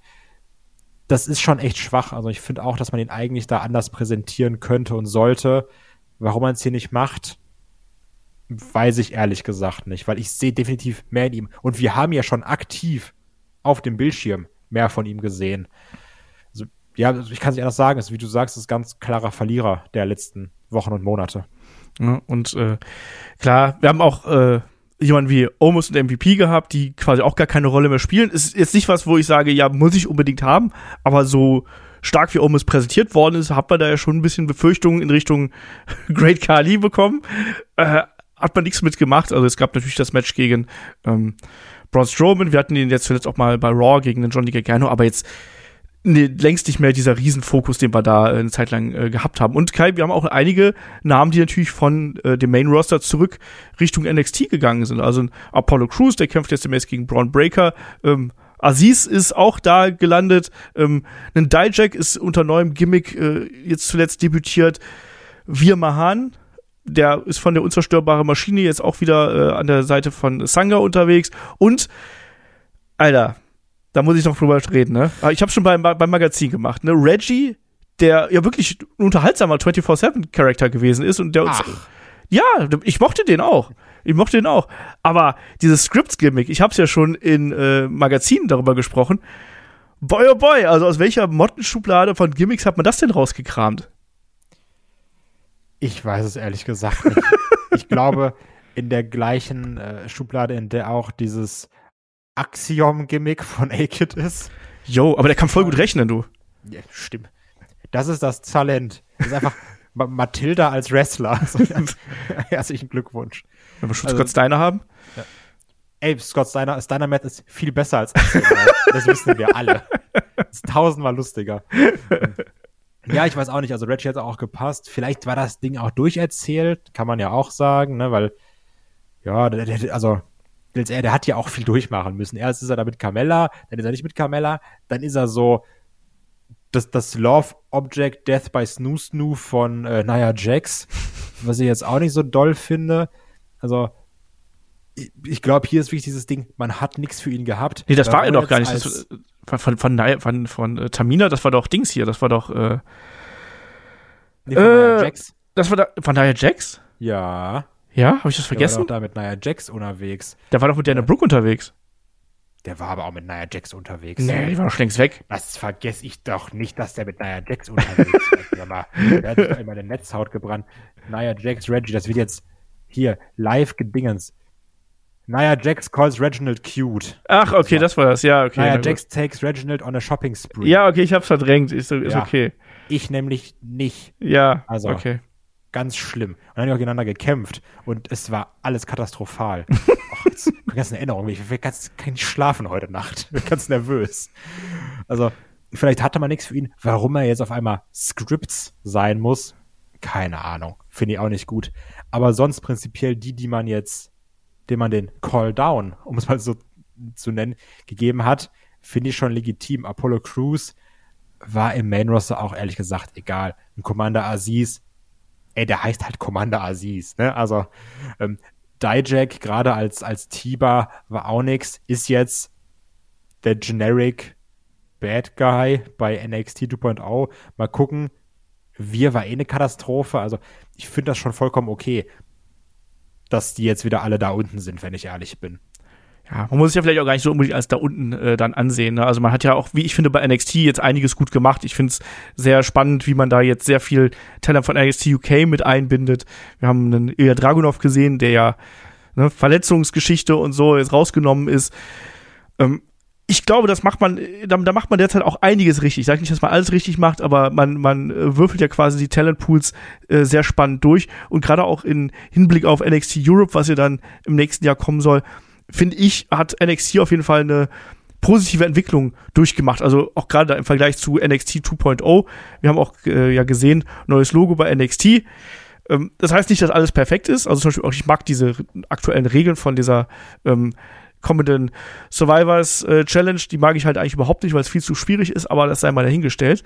Das ist schon echt schwach. Also ich finde auch, dass man ihn eigentlich da anders präsentieren könnte und sollte. Warum man es hier nicht macht, weiß ich ehrlich gesagt nicht, weil ich sehe definitiv mehr in ihm. Und wir haben ja schon aktiv auf dem Bildschirm mehr von ihm gesehen. Also, ja, also ich kann es nicht anders sagen. Also, wie du sagst, ist ganz klarer Verlierer der letzten Wochen und Monate. Ja, und äh, klar, wir haben auch äh, jemanden wie Omos und MVP gehabt, die quasi auch gar keine Rolle mehr spielen. Ist jetzt nicht was, wo ich sage, ja, muss ich unbedingt haben, aber so stark wie Omos präsentiert worden ist, hat man da ja schon ein bisschen Befürchtungen in Richtung Great Kali bekommen. Äh, hat man nichts mitgemacht. Also es gab natürlich das Match gegen ähm, Braun Strowman. Wir hatten ihn jetzt zuletzt auch mal bei Raw gegen den Johnny Gargano, aber jetzt nee, längst nicht mehr dieser Riesenfokus, den wir da äh, eine Zeit lang äh, gehabt haben. Und Kai, wir haben auch einige Namen, die natürlich von äh, dem Main Roster zurück Richtung NXT gegangen sind. Also Apollo Crews, der kämpft jetzt demnächst gegen Braun Breaker. Ähm, Aziz ist auch da gelandet. Ähm, ein Dijak ist unter neuem Gimmick äh, jetzt zuletzt debütiert. Wir Mahan der ist von der unzerstörbaren Maschine jetzt auch wieder äh, an der Seite von Sanga unterwegs. Und, Alter, da muss ich noch drüber reden, ne? Ah, ich habe schon beim, beim Magazin gemacht, ne? Reggie, der ja wirklich ein unterhaltsamer 24-7-Charakter gewesen ist und der uns. Ach. Ja, ich mochte den auch. Ich mochte den auch. Aber dieses Scripts-Gimmick, ich habe es ja schon in äh, Magazinen darüber gesprochen, Boy, oh boy, also aus welcher Mottenschublade von Gimmicks hat man das denn rausgekramt? Ich weiß es ehrlich gesagt nicht. ich glaube, in der gleichen äh, Schublade, in der auch dieses Axiom-Gimmick von A-Kid ist. Jo, aber der kann voll gut rechnen, du. Ja, stimmt. Das ist das Talent. Das ist einfach Ma Matilda als Wrestler. Herzlichen Glückwunsch. Wenn wir schon also, Scott Steiner haben. Ja. Ey, Scott Steiner, Steiner Matt ist viel besser als Axiom. das wissen wir alle. Das ist tausendmal lustiger. Ja, ich weiß auch nicht. Also Reggie hat auch gepasst. Vielleicht war das Ding auch durcherzählt, kann man ja auch sagen, ne? Weil, ja, der, der, also er, der hat ja auch viel durchmachen müssen. Erst ist er da mit Carmella, dann ist er nicht mit Carmella, dann ist er so das, das Love Object Death by Snoo Snoo von äh, Nia Jax, was ich jetzt auch nicht so doll finde. Also, ich, ich glaube, hier ist wirklich dieses Ding, man hat nichts für ihn gehabt. Nee, das war er doch gar nicht. Das, von, von, von, von, äh, Tamina, das war doch Dings hier, das war doch äh, nee, von äh, Jax. Das war da, von Nia Jax? Ja. Ja, habe ich das vergessen? Der war doch da mit Nia Jax unterwegs. Der war doch mit Dana Brooke unterwegs. Der war aber auch mit Nia Jax unterwegs. Nee, die war doch schon längst weg. Das vergesse ich doch nicht, dass der mit Nia Jax unterwegs war. der hat sich immer eine Netzhaut gebrannt. Nia Jax, Reggie, das wird jetzt hier live gedingens. Nia Jax calls Reginald cute. Ach, okay, das war das, ja, okay. Nia Jax takes Reginald on a shopping spree. Ja, okay, ich hab's verdrängt, ist, ist ja, okay. Ich nämlich nicht. Ja, also, okay. Ganz schlimm. Und dann haben die auch gegeneinander gekämpft und es war alles katastrophal. Och, jetzt, ganz eine Erinnerung. Ich will ganz, kann nicht schlafen heute Nacht. Ich bin ganz nervös. Also, vielleicht hatte man nichts für ihn. Warum er jetzt auf einmal Scripts sein muss, keine Ahnung. Finde ich auch nicht gut. Aber sonst prinzipiell die, die man jetzt dem man den Call Down, um es mal so zu nennen, gegeben hat, finde ich schon legitim. Apollo Crews war im Main Roster auch ehrlich gesagt egal. Ein Commander Aziz, ey, der heißt halt Commander Aziz, ne? Also ähm, Dijak gerade als als Tiba war auch nix, ist jetzt der generic Bad Guy bei NXT 2.0. Mal gucken. Wir war eh eine Katastrophe. Also ich finde das schon vollkommen okay dass die jetzt wieder alle da unten sind, wenn ich ehrlich bin. Ja, man muss es ja vielleicht auch gar nicht so unbedingt als da unten äh, dann ansehen. Ne? Also man hat ja auch, wie ich finde, bei NXT jetzt einiges gut gemacht. Ich finde es sehr spannend, wie man da jetzt sehr viel Talent von NXT UK mit einbindet. Wir haben einen Ilya Dragunov gesehen, der ja ne, Verletzungsgeschichte und so jetzt rausgenommen ist. Ähm, ich glaube, das macht man, da, da, macht man derzeit auch einiges richtig. Ich sage nicht, dass man alles richtig macht, aber man, man äh, würfelt ja quasi die Talentpools äh, sehr spannend durch. Und gerade auch in Hinblick auf NXT Europe, was ja dann im nächsten Jahr kommen soll, finde ich, hat NXT auf jeden Fall eine positive Entwicklung durchgemacht. Also auch gerade im Vergleich zu NXT 2.0. Wir haben auch äh, ja gesehen, neues Logo bei NXT. Ähm, das heißt nicht, dass alles perfekt ist. Also zum Beispiel auch, ich mag diese aktuellen Regeln von dieser ähm, kommenden Survivors äh, Challenge, die mag ich halt eigentlich überhaupt nicht, weil es viel zu schwierig ist, aber das sei mal dahingestellt.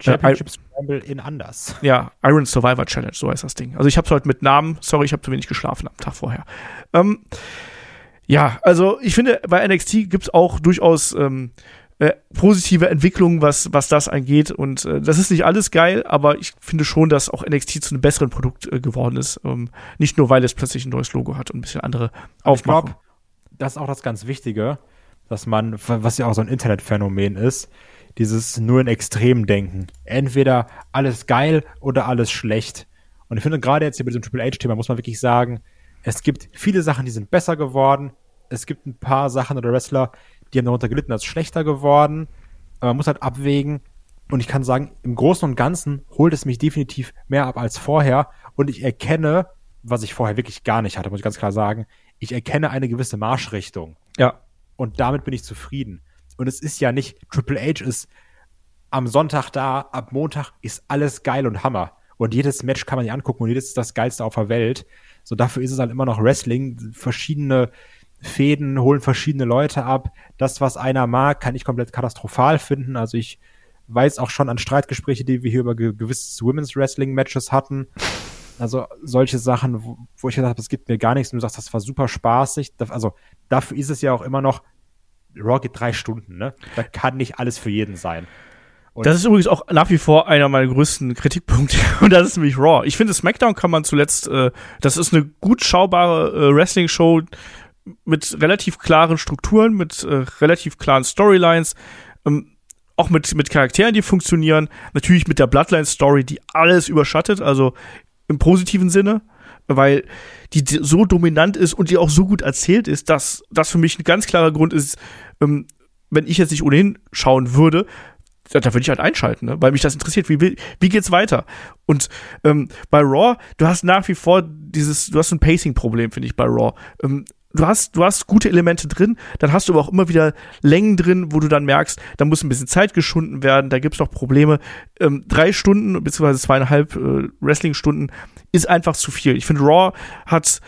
Championship Scramble in anders. Ja, Iron Survivor Challenge, so heißt das Ding. Also ich habe es heute mit Namen, sorry, ich habe zu wenig geschlafen am Tag vorher. Ähm, ja, also ich finde, bei NXT gibt es auch durchaus ähm, äh, positive Entwicklungen, was, was das angeht. Und äh, das ist nicht alles geil, aber ich finde schon, dass auch NXT zu einem besseren Produkt äh, geworden ist. Ähm, nicht nur, weil es plötzlich ein neues Logo hat und ein bisschen andere Aufmachung. Das ist auch das ganz Wichtige, dass man, was ja auch so ein Internetphänomen ist, dieses nur in Extremen denken. Entweder alles geil oder alles schlecht. Und ich finde gerade jetzt hier bei diesem Triple H-Thema muss man wirklich sagen, es gibt viele Sachen, die sind besser geworden. Es gibt ein paar Sachen oder Wrestler, die haben darunter gelitten, als schlechter geworden. Aber man muss halt abwägen. Und ich kann sagen, im Großen und Ganzen holt es mich definitiv mehr ab als vorher. Und ich erkenne, was ich vorher wirklich gar nicht hatte, muss ich ganz klar sagen, ich erkenne eine gewisse Marschrichtung. Ja. Und damit bin ich zufrieden. Und es ist ja nicht, Triple H ist am Sonntag da, ab Montag ist alles geil und Hammer. Und jedes Match kann man sich angucken und jedes ist das geilste auf der Welt. So dafür ist es halt immer noch Wrestling. Verschiedene Fäden holen verschiedene Leute ab. Das, was einer mag, kann ich komplett katastrophal finden. Also ich weiß auch schon an Streitgespräche, die wir hier über gewisse Women's Wrestling Matches hatten. Also solche Sachen, wo, wo ich gesagt habe, es gibt mir gar nichts und du sagst, das war super spaßig. Also dafür ist es ja auch immer noch, Raw geht drei Stunden, ne? Da kann nicht alles für jeden sein. Und das ist übrigens auch nach wie vor einer meiner größten Kritikpunkte und das ist nämlich Raw. Ich finde, SmackDown kann man zuletzt, äh, das ist eine gut schaubare äh, Wrestling-Show mit relativ klaren Strukturen, mit äh, relativ klaren Storylines, Ähm, auch mit, mit Charakteren, die funktionieren. Natürlich mit der Bloodline-Story, die alles überschattet, also im positiven Sinne, weil die so dominant ist und die auch so gut erzählt ist, dass das für mich ein ganz klarer Grund ist, ähm, wenn ich jetzt nicht ohnehin schauen würde, da, da würde ich halt einschalten, ne? weil mich das interessiert. Wie, wie geht's weiter? Und ähm, bei Raw, du hast nach wie vor dieses, du hast ein Pacing-Problem, finde ich, bei Raw. Ähm, du hast, du hast gute Elemente drin, dann hast du aber auch immer wieder Längen drin, wo du dann merkst, da muss ein bisschen Zeit geschunden werden, da gibt's noch Probleme. Ähm, drei Stunden beziehungsweise zweieinhalb äh, Wrestling-Stunden ist einfach zu viel. Ich finde, Raw hat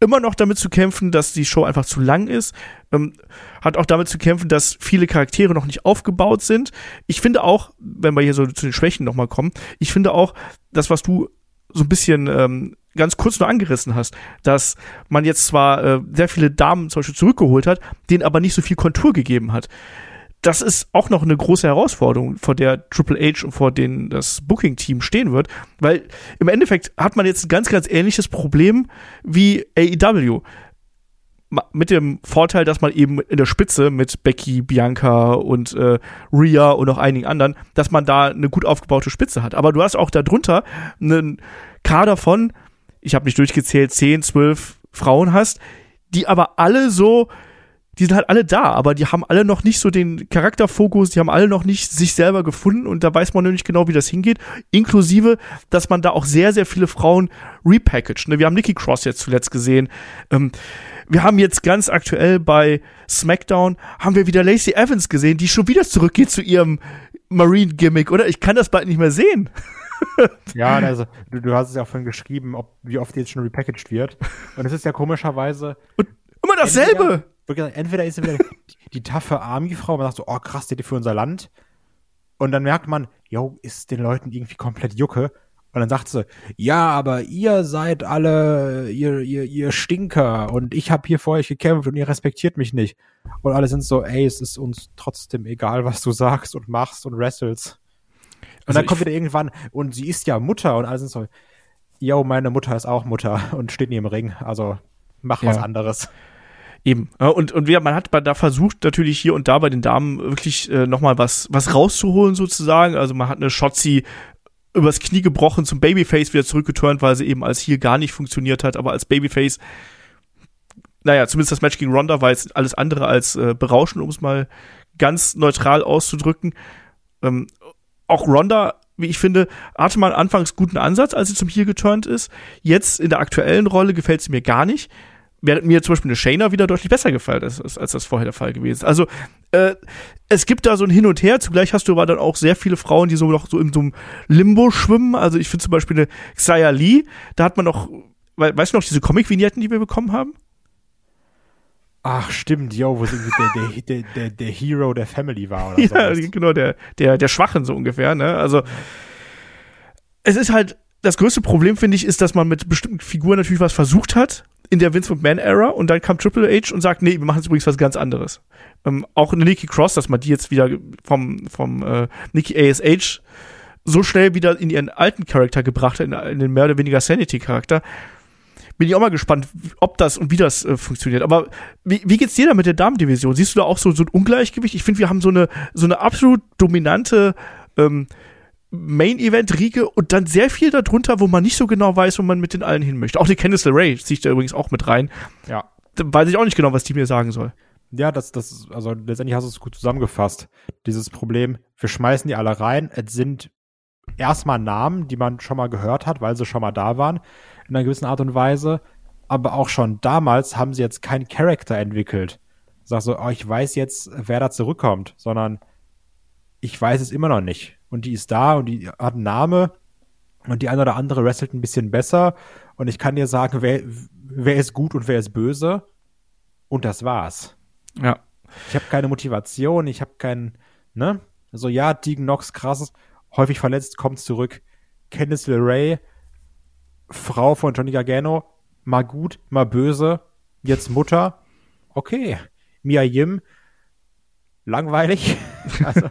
immer noch damit zu kämpfen, dass die Show einfach zu lang ist. Ähm, hat auch damit zu kämpfen, dass viele Charaktere noch nicht aufgebaut sind. Ich finde auch, wenn wir hier so zu den Schwächen nochmal kommen, ich finde auch, das, was du so ein bisschen ähm, ganz kurz nur angerissen hast, dass man jetzt zwar äh, sehr viele Damen zum Beispiel zurückgeholt hat, denen aber nicht so viel Kontur gegeben hat das ist auch noch eine große Herausforderung, vor der Triple H und vor denen das Booking-Team stehen wird, weil im Endeffekt hat man jetzt ein ganz, ganz ähnliches Problem wie AEW. Mit dem Vorteil, dass man eben in der Spitze mit Becky, Bianca und äh, Rhea und noch einigen anderen, dass man da eine gut aufgebaute Spitze hat. Aber du hast auch darunter einen Kader von, ich habe nicht durchgezählt, 10, 12 Frauen hast, die aber alle so die sind halt alle da, aber die haben alle noch nicht so den Charakterfokus, die haben alle noch nicht sich selber gefunden und da weiß man nicht genau, wie das hingeht. Inklusive, dass man da auch sehr, sehr viele Frauen repackaged. Ne? Wir haben Nikki Cross jetzt zuletzt gesehen. Ähm, wir haben jetzt ganz aktuell bei SmackDown, haben wir wieder Lacey Evans gesehen, die schon wieder zurückgeht zu ihrem Marine-Gimmick, oder? Ich kann das bald nicht mehr sehen. ja, also du, du, hast es ja auch vorhin geschrieben, ob, wie oft die jetzt schon repackaged wird. Und es ist ja komischerweise. Und immer dasselbe! Entweder, wirklich, entweder ist sie wieder die, taffe Army-Frau, man sagt so, oh krass, die, für unser Land. Und dann merkt man, yo, ist den Leuten irgendwie komplett Jucke. Und dann sagt sie, ja, aber ihr seid alle, ihr, ihr, ihr Stinker und ich habe hier vor euch gekämpft und ihr respektiert mich nicht. Und alle sind so, ey, es ist uns trotzdem egal, was du sagst und machst und wrestelst. Und also dann kommt wieder irgendwann, und sie ist ja Mutter und alle sind so, yo, meine Mutter ist auch Mutter und steht nie im Ring, also mach ja. was anderes. Eben. Und, und wir, man hat da versucht, natürlich hier und da bei den Damen wirklich äh, nochmal was, was rauszuholen, sozusagen. Also man hat eine Shotzi übers Knie gebrochen, zum Babyface wieder zurückgeturnt, weil sie eben als hier gar nicht funktioniert hat, aber als Babyface, naja, zumindest das Match gegen Ronda war jetzt alles andere als äh, berauschend, um es mal ganz neutral auszudrücken. Ähm, auch Ronda wie ich finde, hatte man anfangs guten Ansatz, als sie zum hier geturnt ist. Jetzt in der aktuellen Rolle gefällt sie mir gar nicht während mir zum Beispiel eine Shayna wieder deutlich besser gefallen ist, als, als das vorher der Fall gewesen ist. Also äh, es gibt da so ein Hin und Her. Zugleich hast du aber dann auch sehr viele Frauen, die so noch so in so einem Limbo schwimmen. Also ich finde zum Beispiel eine Xia Lee, da hat man noch, weißt du noch, diese Comic-Vignetten, die wir bekommen haben? Ach, stimmt, yo, wo der, der, der, der, Hero der Family war oder so. Ja, sowas. genau, der, der, der Schwachen so ungefähr, ne? Also, es ist halt, das größte Problem, finde ich, ist, dass man mit bestimmten Figuren natürlich was versucht hat, in der Vince McMahon-Ära und dann kam Triple H und sagt, nee, wir machen jetzt übrigens was ganz anderes. Ähm, auch eine Nikki Cross, dass man die jetzt wieder vom, vom äh, Nikki ASH so schnell wieder in ihren alten Charakter gebracht hat, in, in den mehr oder weniger Sanity-Charakter. Bin ich auch mal gespannt, ob das und wie das äh, funktioniert. Aber wie, wie geht's dir da mit der Damendivision? Siehst du da auch so, so ein Ungleichgewicht? Ich finde, wir haben so eine, so eine absolut dominante ähm, Main-Event-Riege und dann sehr viel darunter, wo man nicht so genau weiß, wo man mit den allen hin möchte. Auch die Candice LeRae ziehe ich da übrigens auch mit rein. Ja. Da weiß ich auch nicht genau, was die mir sagen soll. Ja, das, das, also letztendlich hast du es gut zusammengefasst. Dieses Problem, wir schmeißen die alle rein. Es sind erstmal Namen, die man schon mal gehört hat, weil sie schon mal da waren, in einer gewissen Art und Weise. Aber auch schon damals haben sie jetzt keinen Charakter entwickelt. Sag so, oh, ich weiß jetzt, wer da zurückkommt, sondern ich weiß es immer noch nicht und die ist da und die hat einen Namen und die eine oder andere wrestelt ein bisschen besser und ich kann dir sagen, wer, wer ist gut und wer ist böse und das war's. Ja. Ich habe keine Motivation, ich habe keinen, ne? So, ja, Tegan Knox, krass, häufig verletzt, kommt zurück. Candice LeRae, Frau von Johnny Gargano, mal gut, mal böse, jetzt Mutter, okay. Mia Yim, langweilig. also,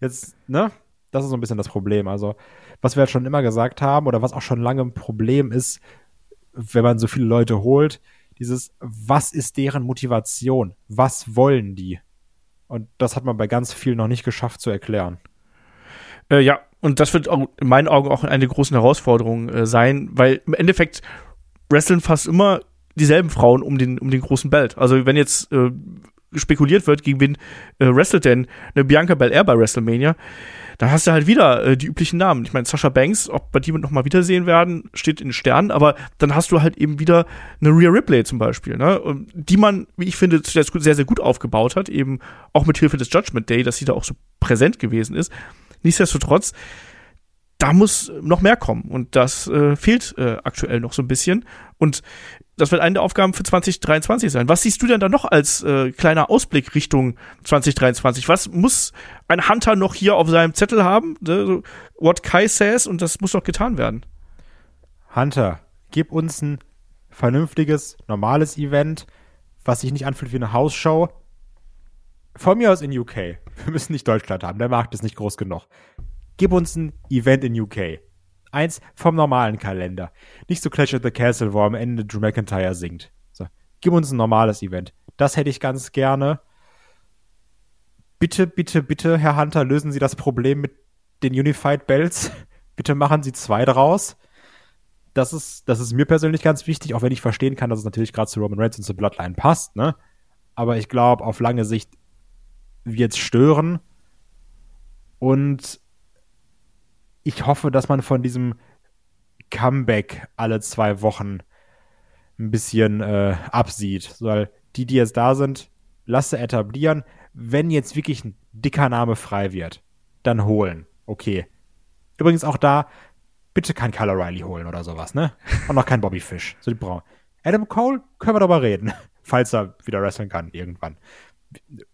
jetzt, ne? Das ist so ein bisschen das Problem. Also, was wir halt schon immer gesagt haben oder was auch schon lange ein Problem ist, wenn man so viele Leute holt, dieses, was ist deren Motivation? Was wollen die? Und das hat man bei ganz vielen noch nicht geschafft zu erklären. Äh, ja, und das wird auch in meinen Augen auch eine der großen Herausforderungen äh, sein, weil im Endeffekt wresteln fast immer dieselben Frauen um den, um den großen Belt. Also wenn jetzt äh, spekuliert wird, gegen wen äh, wrestelt denn eine Bianca Belair bei WrestleMania, dann hast du halt wieder äh, die üblichen Namen. Ich meine, Sasha Banks, ob wir die noch mal wiedersehen werden, steht in Sternen, aber dann hast du halt eben wieder eine Rhea Ripley zum Beispiel, ne? die man, wie ich finde, sehr, sehr, gut aufgebaut hat, eben auch mit Hilfe des Judgment Day, dass sie da auch so präsent gewesen ist. Nichtsdestotrotz, da muss noch mehr kommen und das äh, fehlt äh, aktuell noch so ein bisschen. Und das wird eine der Aufgaben für 2023 sein. Was siehst du denn da noch als äh, kleiner Ausblick Richtung 2023? Was muss ein Hunter noch hier auf seinem Zettel haben? Ne, what Kai says und das muss doch getan werden. Hunter, gib uns ein vernünftiges, normales Event, was sich nicht anfühlt wie eine Hausshow. Von mir aus in UK. Wir müssen nicht Deutschland haben, der Markt ist nicht groß genug. Gib uns ein Event in UK. Eins vom normalen Kalender. Nicht so Clash at the Castle, wo am Ende Drew McIntyre singt. So, gib uns ein normales Event. Das hätte ich ganz gerne. Bitte, bitte, bitte, Herr Hunter, lösen Sie das Problem mit den Unified Belts. Bitte machen Sie zwei draus. Das ist, das ist mir persönlich ganz wichtig, auch wenn ich verstehen kann, dass es natürlich gerade zu Roman Reigns und zu Bloodline passt, ne? Aber ich glaube, auf lange Sicht es stören. Und ich hoffe, dass man von diesem Comeback alle zwei Wochen ein bisschen äh, absieht. Weil die, die jetzt da sind, lasse etablieren. Wenn jetzt wirklich ein dicker Name frei wird, dann holen. Okay. Übrigens auch da, bitte kein Kyle O'Reilly holen oder sowas, ne? Und noch kein Bobby Fish. So die brauchen. Adam Cole, können wir darüber reden. Falls er wieder wresteln kann, irgendwann.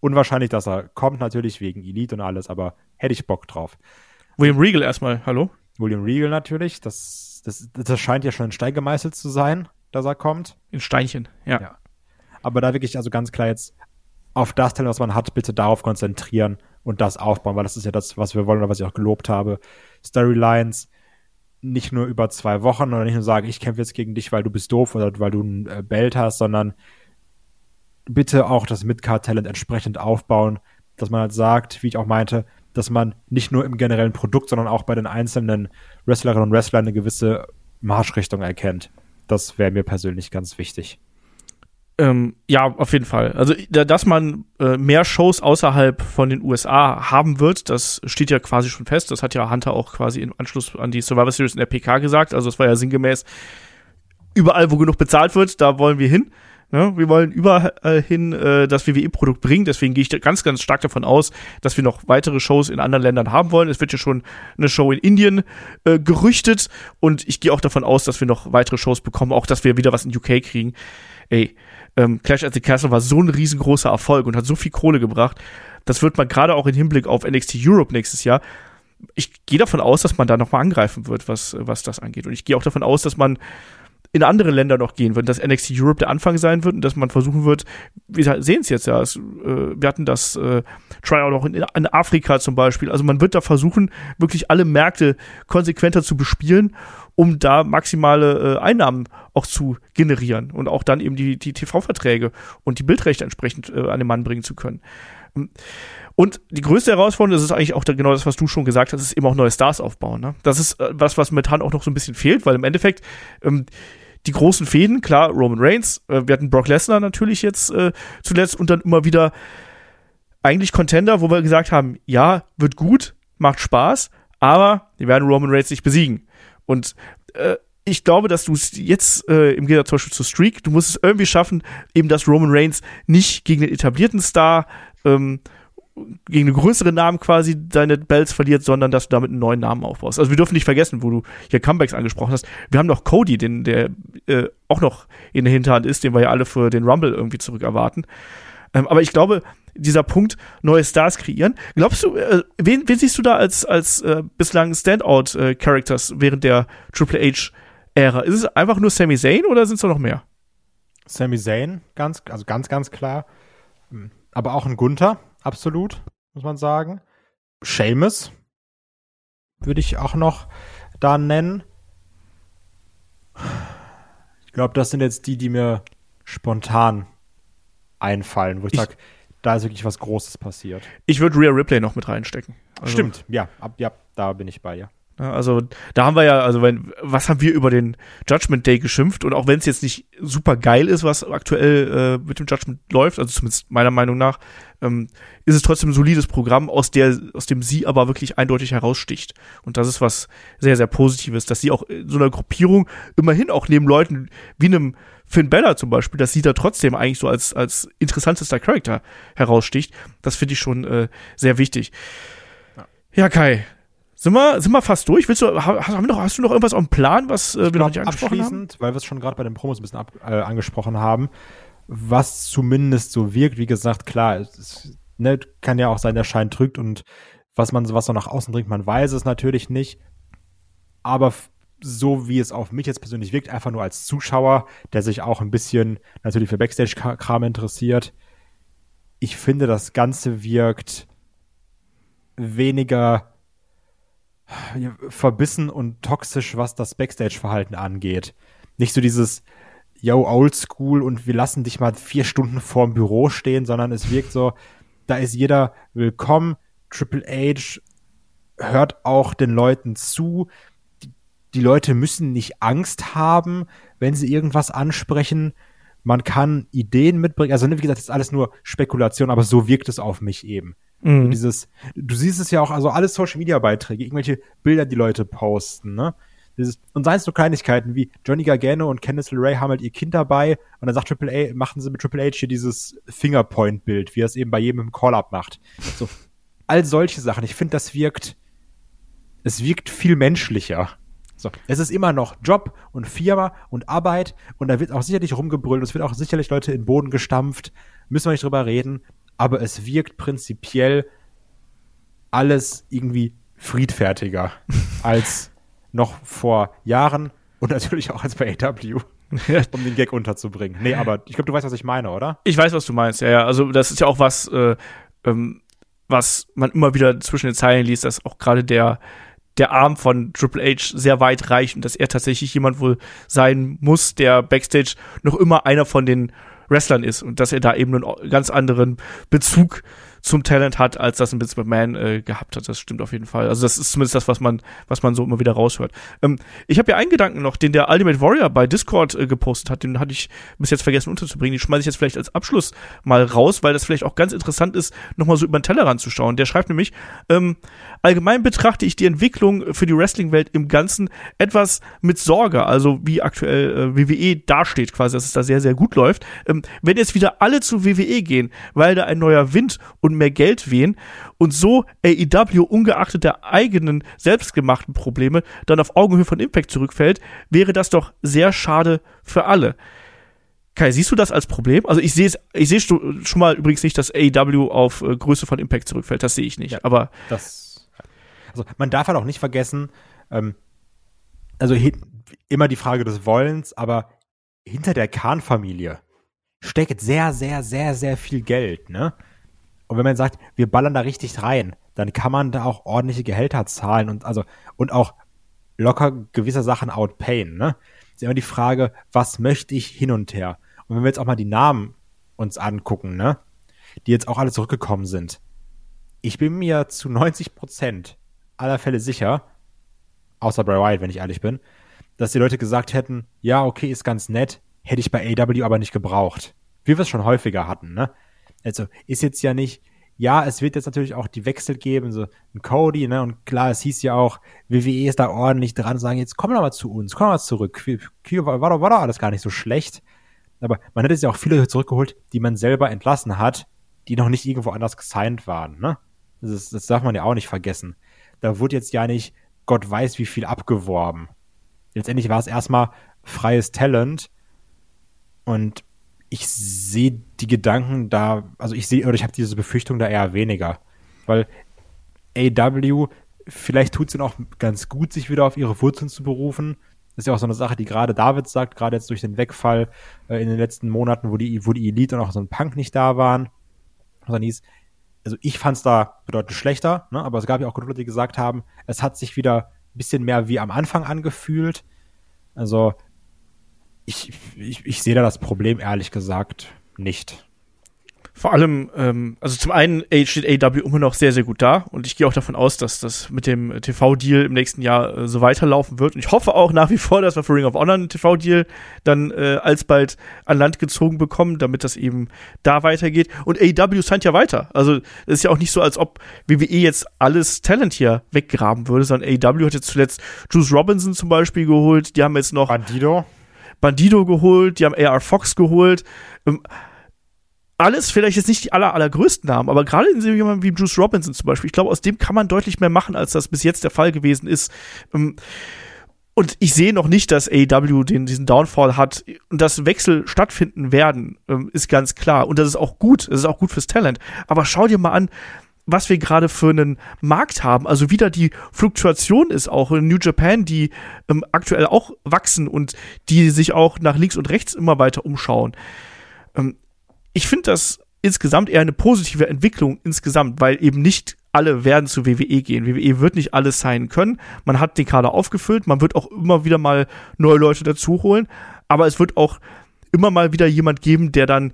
Unwahrscheinlich, dass er kommt, natürlich wegen Elite und alles, aber hätte ich Bock drauf. William Regal erstmal, hallo? William Regal natürlich. Das, das, das scheint ja schon in Stein gemeißelt zu sein, dass er kommt. In Steinchen, ja. ja. Aber da wirklich also ganz klar jetzt auf das Talent, was man hat, bitte darauf konzentrieren und das aufbauen, weil das ist ja das, was wir wollen oder was ich auch gelobt habe. Storylines nicht nur über zwei Wochen oder nicht nur sagen, ich kämpfe jetzt gegen dich, weil du bist doof oder weil du ein äh, Belt hast, sondern bitte auch das Midcard-Talent entsprechend aufbauen, dass man halt sagt, wie ich auch meinte, dass man nicht nur im generellen Produkt, sondern auch bei den einzelnen Wrestlerinnen und Wrestlern eine gewisse Marschrichtung erkennt. Das wäre mir persönlich ganz wichtig. Ähm, ja, auf jeden Fall. Also, dass man äh, mehr Shows außerhalb von den USA haben wird, das steht ja quasi schon fest. Das hat ja Hunter auch quasi im Anschluss an die Survivor Series in der PK gesagt. Also, es war ja sinngemäß, überall, wo genug bezahlt wird, da wollen wir hin. Ne? Wir wollen überall hin äh, das WWE-Produkt bringen. Deswegen gehe ich ganz, ganz stark davon aus, dass wir noch weitere Shows in anderen Ländern haben wollen. Es wird ja schon eine Show in Indien äh, gerüchtet und ich gehe auch davon aus, dass wir noch weitere Shows bekommen, auch dass wir wieder was in UK kriegen. Ey, ähm, Clash at the Castle war so ein riesengroßer Erfolg und hat so viel Kohle gebracht. Das wird man gerade auch im Hinblick auf NXT Europe nächstes Jahr ich gehe davon aus, dass man da nochmal angreifen wird, was, was das angeht. Und ich gehe auch davon aus, dass man in andere Länder noch gehen wird, dass NXT Europe der Anfang sein wird und dass man versuchen wird, wir sehen es jetzt ja, es, äh, wir hatten das äh, Tryout auch in, in, Afrika zum Beispiel, also man wird da versuchen, wirklich alle Märkte konsequenter zu bespielen, um da maximale äh, Einnahmen auch zu generieren und auch dann eben die, die TV-Verträge und die Bildrechte entsprechend äh, an den Mann bringen zu können. Und die größte Herausforderung, das ist eigentlich auch genau das, was du schon gesagt hast, ist eben auch neue Stars aufbauen. Ne? Das ist äh, was, was momentan auch noch so ein bisschen fehlt, weil im Endeffekt ähm, die großen Fäden, klar, Roman Reigns, äh, wir hatten Brock Lesnar natürlich jetzt äh, zuletzt und dann immer wieder eigentlich Contender, wo wir gesagt haben, ja, wird gut, macht Spaß, aber die werden Roman Reigns nicht besiegen. Und äh, ich glaube, dass du es jetzt äh, im Gegensatz zum Beispiel zu Streak, du musst es irgendwie schaffen, eben dass Roman Reigns nicht gegen den etablierten Star ähm, gegen einen größeren Namen quasi deine Bells verliert, sondern dass du damit einen neuen Namen aufbaust. Also wir dürfen nicht vergessen, wo du hier Comebacks angesprochen hast. Wir haben noch Cody, den, der äh, auch noch in der Hinterhand ist, den wir ja alle für den Rumble irgendwie zurück erwarten. Ähm, aber ich glaube, dieser Punkt, neue Stars kreieren. Glaubst du, äh, wen, wen siehst du da als, als äh, bislang Standout-Characters äh, während der Triple H-Ära? Ist es einfach nur Sami Zayn oder sind es noch mehr? Sami Zayn, ganz, also ganz, ganz klar. Aber auch ein Gunther, absolut, muss man sagen. Seamus würde ich auch noch da nennen. Ich glaube, das sind jetzt die, die mir spontan einfallen, wo ich, ich sage, da ist wirklich was Großes passiert. Ich würde Real Ripley noch mit reinstecken. Also, Stimmt, ja, ab, ja, da bin ich bei dir. Also da haben wir ja, also wenn, was haben wir über den Judgment Day geschimpft und auch wenn es jetzt nicht super geil ist, was aktuell äh, mit dem Judgment läuft, also zumindest meiner Meinung nach, ähm, ist es trotzdem ein solides Programm, aus der, aus dem sie aber wirklich eindeutig heraussticht. Und das ist was sehr, sehr Positives, dass sie auch in so einer Gruppierung immerhin auch neben Leuten wie einem Finn Bella zum Beispiel, dass sie da trotzdem eigentlich so als, als interessantester Charakter heraussticht. Das finde ich schon äh, sehr wichtig. Ja, Kai, sind wir, sind wir fast durch? Willst du, hast, haben wir noch, hast du noch irgendwas dem Plan, was äh, wir noch nicht angesprochen abschließend, haben? weil wir es schon gerade bei den Promos ein bisschen ab, äh, angesprochen haben, was zumindest so wirkt, wie gesagt, klar, es ne, kann ja auch sein, der Schein trügt und was man, was so nach außen bringt, man weiß es natürlich nicht. Aber so wie es auf mich jetzt persönlich wirkt, einfach nur als Zuschauer, der sich auch ein bisschen natürlich für Backstage-Kram interessiert. Ich finde, das Ganze wirkt weniger verbissen und toxisch, was das Backstage-Verhalten angeht. Nicht so dieses, yo, oldschool und wir lassen dich mal vier Stunden vorm Büro stehen, sondern es wirkt so, da ist jeder willkommen. Triple H hört auch den Leuten zu. Die, die Leute müssen nicht Angst haben, wenn sie irgendwas ansprechen. Man kann Ideen mitbringen. Also, wie gesagt, das ist alles nur Spekulation, aber so wirkt es auf mich eben. Mhm. Dieses, du siehst es ja auch, also alle Social Media Beiträge, irgendwelche Bilder, die Leute posten, ne? Dieses, und seien es so Kleinigkeiten wie Johnny Gargano und Candice LeRae haben halt ihr Kind dabei und dann sagt Triple A, machen sie mit Triple H hier dieses Fingerpoint-Bild, wie er es eben bei jedem im Call-Up macht. So, all solche Sachen. Ich finde, das wirkt, es wirkt viel menschlicher. So, es ist immer noch Job und Firma und Arbeit und da wird auch sicherlich rumgebrüllt, es wird auch sicherlich Leute in den Boden gestampft, müssen wir nicht drüber reden, aber es wirkt prinzipiell alles irgendwie friedfertiger als noch vor Jahren und natürlich auch als bei AW. um den Gag unterzubringen. Nee, aber ich glaube, du weißt, was ich meine, oder? Ich weiß, was du meinst, ja, ja. Also, das ist ja auch was, äh, ähm, was man immer wieder zwischen den Zeilen liest, dass auch gerade der, der Arm von Triple H sehr weit reicht und dass er tatsächlich jemand wohl sein muss, der Backstage noch immer einer von den Wrestlern ist und dass er da eben einen ganz anderen Bezug zum Talent hat, als das ein Vince McMahon äh, gehabt hat. Das stimmt auf jeden Fall. Also das ist zumindest das, was man, was man so immer wieder raushört. Ähm, ich habe ja einen Gedanken noch, den der Ultimate Warrior bei Discord äh, gepostet hat, den hatte ich bis jetzt vergessen unterzubringen. Den schmeiße ich jetzt vielleicht als Abschluss mal raus, weil das vielleicht auch ganz interessant ist, nochmal so über den Tellerrand zu schauen. Der schreibt nämlich, ähm, allgemein betrachte ich die Entwicklung für die Wrestling-Welt im Ganzen etwas mit Sorge, also wie aktuell äh, WWE dasteht quasi, dass es da sehr, sehr gut läuft. Ähm, wenn jetzt wieder alle zu WWE gehen, weil da ein neuer Wind und mehr Geld wehen und so AEW ungeachtet der eigenen selbstgemachten Probleme dann auf Augenhöhe von Impact zurückfällt, wäre das doch sehr schade für alle. Kai, siehst du das als Problem? Also ich sehe ich sehe schon mal übrigens nicht, dass AEW auf äh, Größe von Impact zurückfällt. Das sehe ich nicht. Ja, aber das, also man darf halt auch nicht vergessen, ähm, also immer die Frage des Wollens, aber hinter der Kahn-Familie steckt sehr, sehr, sehr, sehr viel Geld, ne? Und wenn man sagt, wir ballern da richtig rein, dann kann man da auch ordentliche Gehälter zahlen und also und auch locker gewisse Sachen outpayen. Ne? Ist immer die Frage, was möchte ich hin und her? Und wenn wir jetzt auch mal die Namen uns angucken, ne, die jetzt auch alle zurückgekommen sind, ich bin mir zu 90 Prozent aller Fälle sicher, außer Bray Wyatt, wenn ich ehrlich bin, dass die Leute gesagt hätten, ja, okay, ist ganz nett, hätte ich bei AW aber nicht gebraucht. Wie wir es schon häufiger hatten, ne? Also ist jetzt ja nicht, ja, es wird jetzt natürlich auch die Wechsel geben, so ein Cody, ne? Und klar, es hieß ja auch, WWE ist da ordentlich dran, sagen, jetzt komm doch mal zu uns, komm mal zurück. Kyo war, war, doch, war doch alles gar nicht so schlecht. Aber man hat jetzt ja auch viele zurückgeholt, die man selber entlassen hat, die noch nicht irgendwo anders gesigned waren, ne? Das, ist, das darf man ja auch nicht vergessen. Da wurde jetzt ja nicht Gott weiß wie viel abgeworben. Letztendlich war es erstmal freies Talent und ich sehe die Gedanken da, also ich sehe, oder ich habe diese Befürchtung da eher weniger. Weil AW, vielleicht tut es ihnen auch ganz gut, sich wieder auf ihre Wurzeln zu berufen. Das ist ja auch so eine Sache, die gerade David sagt, gerade jetzt durch den Wegfall äh, in den letzten Monaten, wo die, wo die Elite und auch so ein Punk nicht da waren. Also, hieß, also ich fand es da bedeutend schlechter, ne? aber es gab ja auch Leute, die gesagt haben, es hat sich wieder ein bisschen mehr wie am Anfang angefühlt. Also ich, ich, ich sehe da das Problem ehrlich gesagt nicht. Vor allem, ähm, also zum einen steht AW immer noch sehr, sehr gut da und ich gehe auch davon aus, dass das mit dem TV-Deal im nächsten Jahr äh, so weiterlaufen wird. Und ich hoffe auch nach wie vor, dass wir für Ring of Honor einen TV-Deal dann äh, alsbald an Land gezogen bekommen, damit das eben da weitergeht. Und AW scheint ja weiter. Also es ist ja auch nicht so, als ob WWE jetzt alles Talent hier weggraben würde, sondern AW hat jetzt zuletzt Juice Robinson zum Beispiel geholt. Die haben jetzt noch Bandido. Bandido geholt, die haben AR Fox geholt. Ähm, alles vielleicht jetzt nicht die aller, allergrößten Namen, aber gerade in jemandem wie Bruce Robinson zum Beispiel, ich glaube, aus dem kann man deutlich mehr machen, als das bis jetzt der Fall gewesen ist. Ähm, und ich sehe noch nicht, dass AEW den, diesen Downfall hat und dass Wechsel stattfinden werden, ähm, ist ganz klar. Und das ist auch gut, das ist auch gut fürs Talent. Aber schau dir mal an, was wir gerade für einen Markt haben. Also wieder die Fluktuation ist auch in New Japan, die ähm, aktuell auch wachsen und die sich auch nach links und rechts immer weiter umschauen. Ähm, ich finde das insgesamt eher eine positive Entwicklung insgesamt, weil eben nicht alle werden zu WWE gehen. WWE wird nicht alles sein können. Man hat den Kader aufgefüllt, man wird auch immer wieder mal neue Leute dazu holen, aber es wird auch immer mal wieder jemand geben, der dann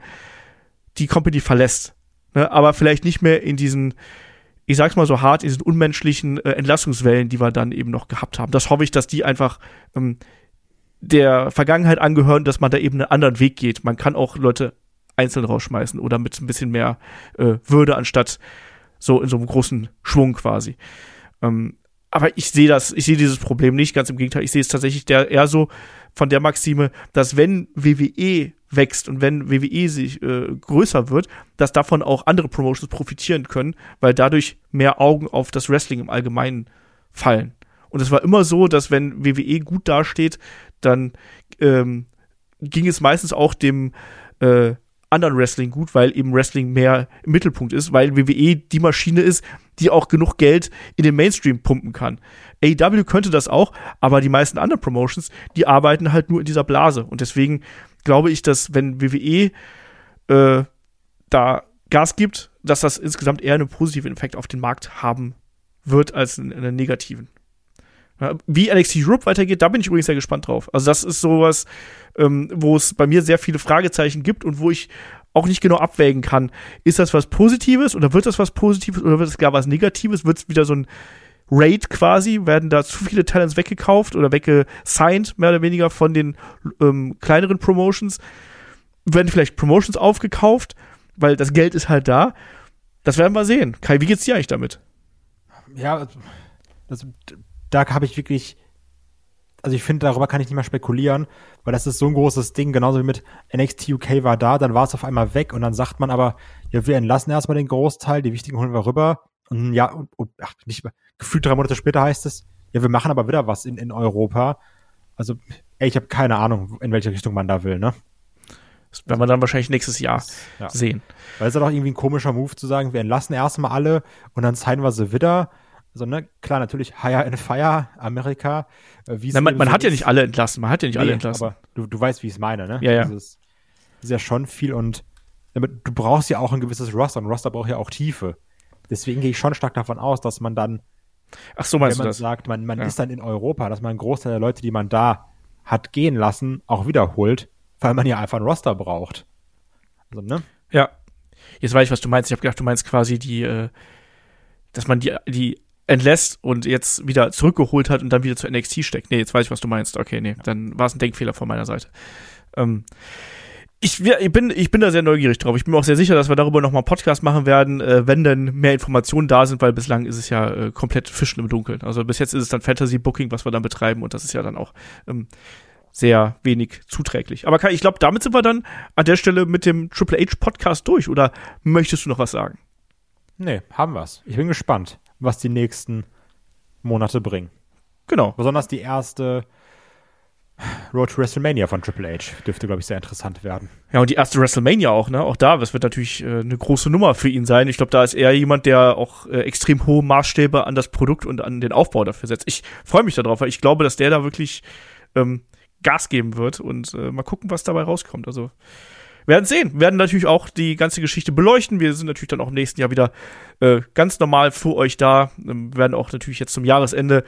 die Company verlässt. Ne? Aber vielleicht nicht mehr in diesen, ich sag's mal so hart, in diesen unmenschlichen äh, Entlassungswellen, die wir dann eben noch gehabt haben. Das hoffe ich, dass die einfach ähm, der Vergangenheit angehören, dass man da eben einen anderen Weg geht. Man kann auch Leute einzeln rausschmeißen oder mit ein bisschen mehr äh, Würde anstatt so in so einem großen Schwung quasi. Ähm, aber ich sehe das, ich sehe dieses Problem nicht, ganz im Gegenteil. Ich sehe es tatsächlich der, eher so von der Maxime, dass wenn WWE wächst und wenn WWE sich äh, größer wird, dass davon auch andere Promotions profitieren können, weil dadurch mehr Augen auf das Wrestling im Allgemeinen fallen. Und es war immer so, dass wenn WWE gut dasteht, dann ähm, ging es meistens auch dem äh, anderen Wrestling gut, weil eben Wrestling mehr im Mittelpunkt ist, weil WWE die Maschine ist, die auch genug Geld in den Mainstream pumpen kann. AEW könnte das auch, aber die meisten anderen Promotions, die arbeiten halt nur in dieser Blase. Und deswegen glaube ich, dass wenn WWE äh, da Gas gibt, dass das insgesamt eher einen positiven Effekt auf den Markt haben wird als einen, einen negativen. Wie NXT Europe weitergeht, da bin ich übrigens sehr gespannt drauf. Also das ist sowas, ähm, wo es bei mir sehr viele Fragezeichen gibt und wo ich auch nicht genau abwägen kann, ist das was Positives oder wird das was Positives oder wird es gar was Negatives? Wird es wieder so ein Raid quasi? Werden da zu viele Talents weggekauft oder weggesigned, mehr oder weniger von den ähm, kleineren Promotions? Werden vielleicht Promotions aufgekauft, weil das Geld ist halt da? Das werden wir sehen. Kai, wie geht's dir eigentlich damit? Ja, das, da habe ich wirklich also ich finde, darüber kann ich nicht mehr spekulieren, weil das ist so ein großes Ding, genauso wie mit NXT UK war da, dann war es auf einmal weg und dann sagt man aber, ja, wir entlassen erstmal den Großteil, die wichtigen holen wir rüber und ja, und, und ach, nicht, gefühlt drei Monate später heißt es, ja, wir machen aber wieder was in, in Europa. Also, ey, ich habe keine Ahnung, in welche Richtung man da will, ne? Das werden wir dann wahrscheinlich nächstes Jahr ja. sehen. Weil es ist doch irgendwie ein komischer Move zu sagen, wir entlassen erstmal alle und dann zeigen wir sie wieder also, ne, klar, natürlich Hire and Fire, Amerika. Äh, wie Nein, man, man hat ja nicht alle entlassen, man hat ja nicht nee, alle entlassen. Aber du, du weißt, wie ich es meine, ne? Ja, ja. Dieses, ist ja schon viel und du brauchst ja auch ein gewisses Roster und Roster braucht ja auch Tiefe. Deswegen gehe ich schon stark davon aus, dass man dann, Ach so, meinst wenn man das? sagt, man, man ja. ist dann in Europa, dass man einen Großteil der Leute, die man da hat gehen lassen, auch wiederholt, weil man ja einfach ein Roster braucht. Also, ne? Ja. Jetzt weiß ich, was du meinst. Ich habe gedacht, du meinst quasi die, äh, dass man die, die entlässt und jetzt wieder zurückgeholt hat und dann wieder zu NXT steckt. Nee, jetzt weiß ich, was du meinst. Okay, nee, dann war es ein Denkfehler von meiner Seite. Ähm, ich, ich, bin, ich bin da sehr neugierig drauf. Ich bin mir auch sehr sicher, dass wir darüber nochmal einen Podcast machen werden, äh, wenn dann mehr Informationen da sind, weil bislang ist es ja äh, komplett Fischen im Dunkeln. Also bis jetzt ist es dann Fantasy Booking, was wir dann betreiben und das ist ja dann auch ähm, sehr wenig zuträglich. Aber Kai, ich glaube, damit sind wir dann an der Stelle mit dem Triple H Podcast durch. Oder möchtest du noch was sagen? Nee, haben wir's. Ich bin gespannt was die nächsten Monate bringen. Genau. Besonders die erste Road to WrestleMania von Triple H dürfte, glaube ich, sehr interessant werden. Ja, und die erste WrestleMania auch, ne? Auch da, das wird natürlich äh, eine große Nummer für ihn sein. Ich glaube, da ist er jemand, der auch äh, extrem hohe Maßstäbe an das Produkt und an den Aufbau dafür setzt. Ich freue mich darauf, weil ich glaube, dass der da wirklich ähm, Gas geben wird und äh, mal gucken, was dabei rauskommt. Also werden sehen. Wir werden natürlich auch die ganze Geschichte beleuchten. Wir sind natürlich dann auch im nächsten Jahr wieder äh, ganz normal für euch da. Ähm, wir werden auch natürlich jetzt zum Jahresende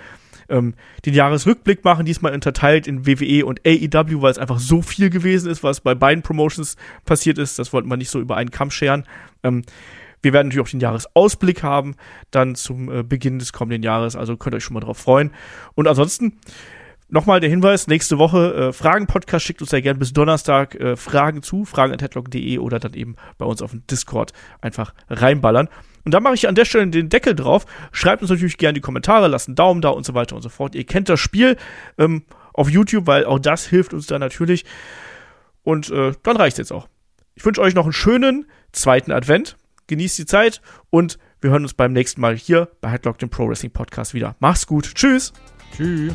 ähm, den Jahresrückblick machen, diesmal unterteilt in WWE und AEW, weil es einfach so viel gewesen ist, was bei beiden Promotions passiert ist. Das wollten wir nicht so über einen Kamm scheren. Ähm, wir werden natürlich auch den Jahresausblick haben, dann zum äh, Beginn des kommenden Jahres. Also könnt ihr euch schon mal drauf freuen. Und ansonsten Nochmal der Hinweis, nächste Woche äh, Fragen-Podcast, schickt uns ja gerne bis Donnerstag äh, Fragen zu, fragen.headlock.de oder dann eben bei uns auf dem Discord einfach reinballern. Und da mache ich an der Stelle den Deckel drauf. Schreibt uns natürlich gerne die Kommentare, lasst einen Daumen da und so weiter und so fort. Ihr kennt das Spiel ähm, auf YouTube, weil auch das hilft uns da natürlich. Und äh, dann reicht's jetzt auch. Ich wünsche euch noch einen schönen zweiten Advent. Genießt die Zeit und wir hören uns beim nächsten Mal hier bei Headlock, dem Pro Wrestling Podcast wieder. Macht's gut. Tschüss. Tschüss.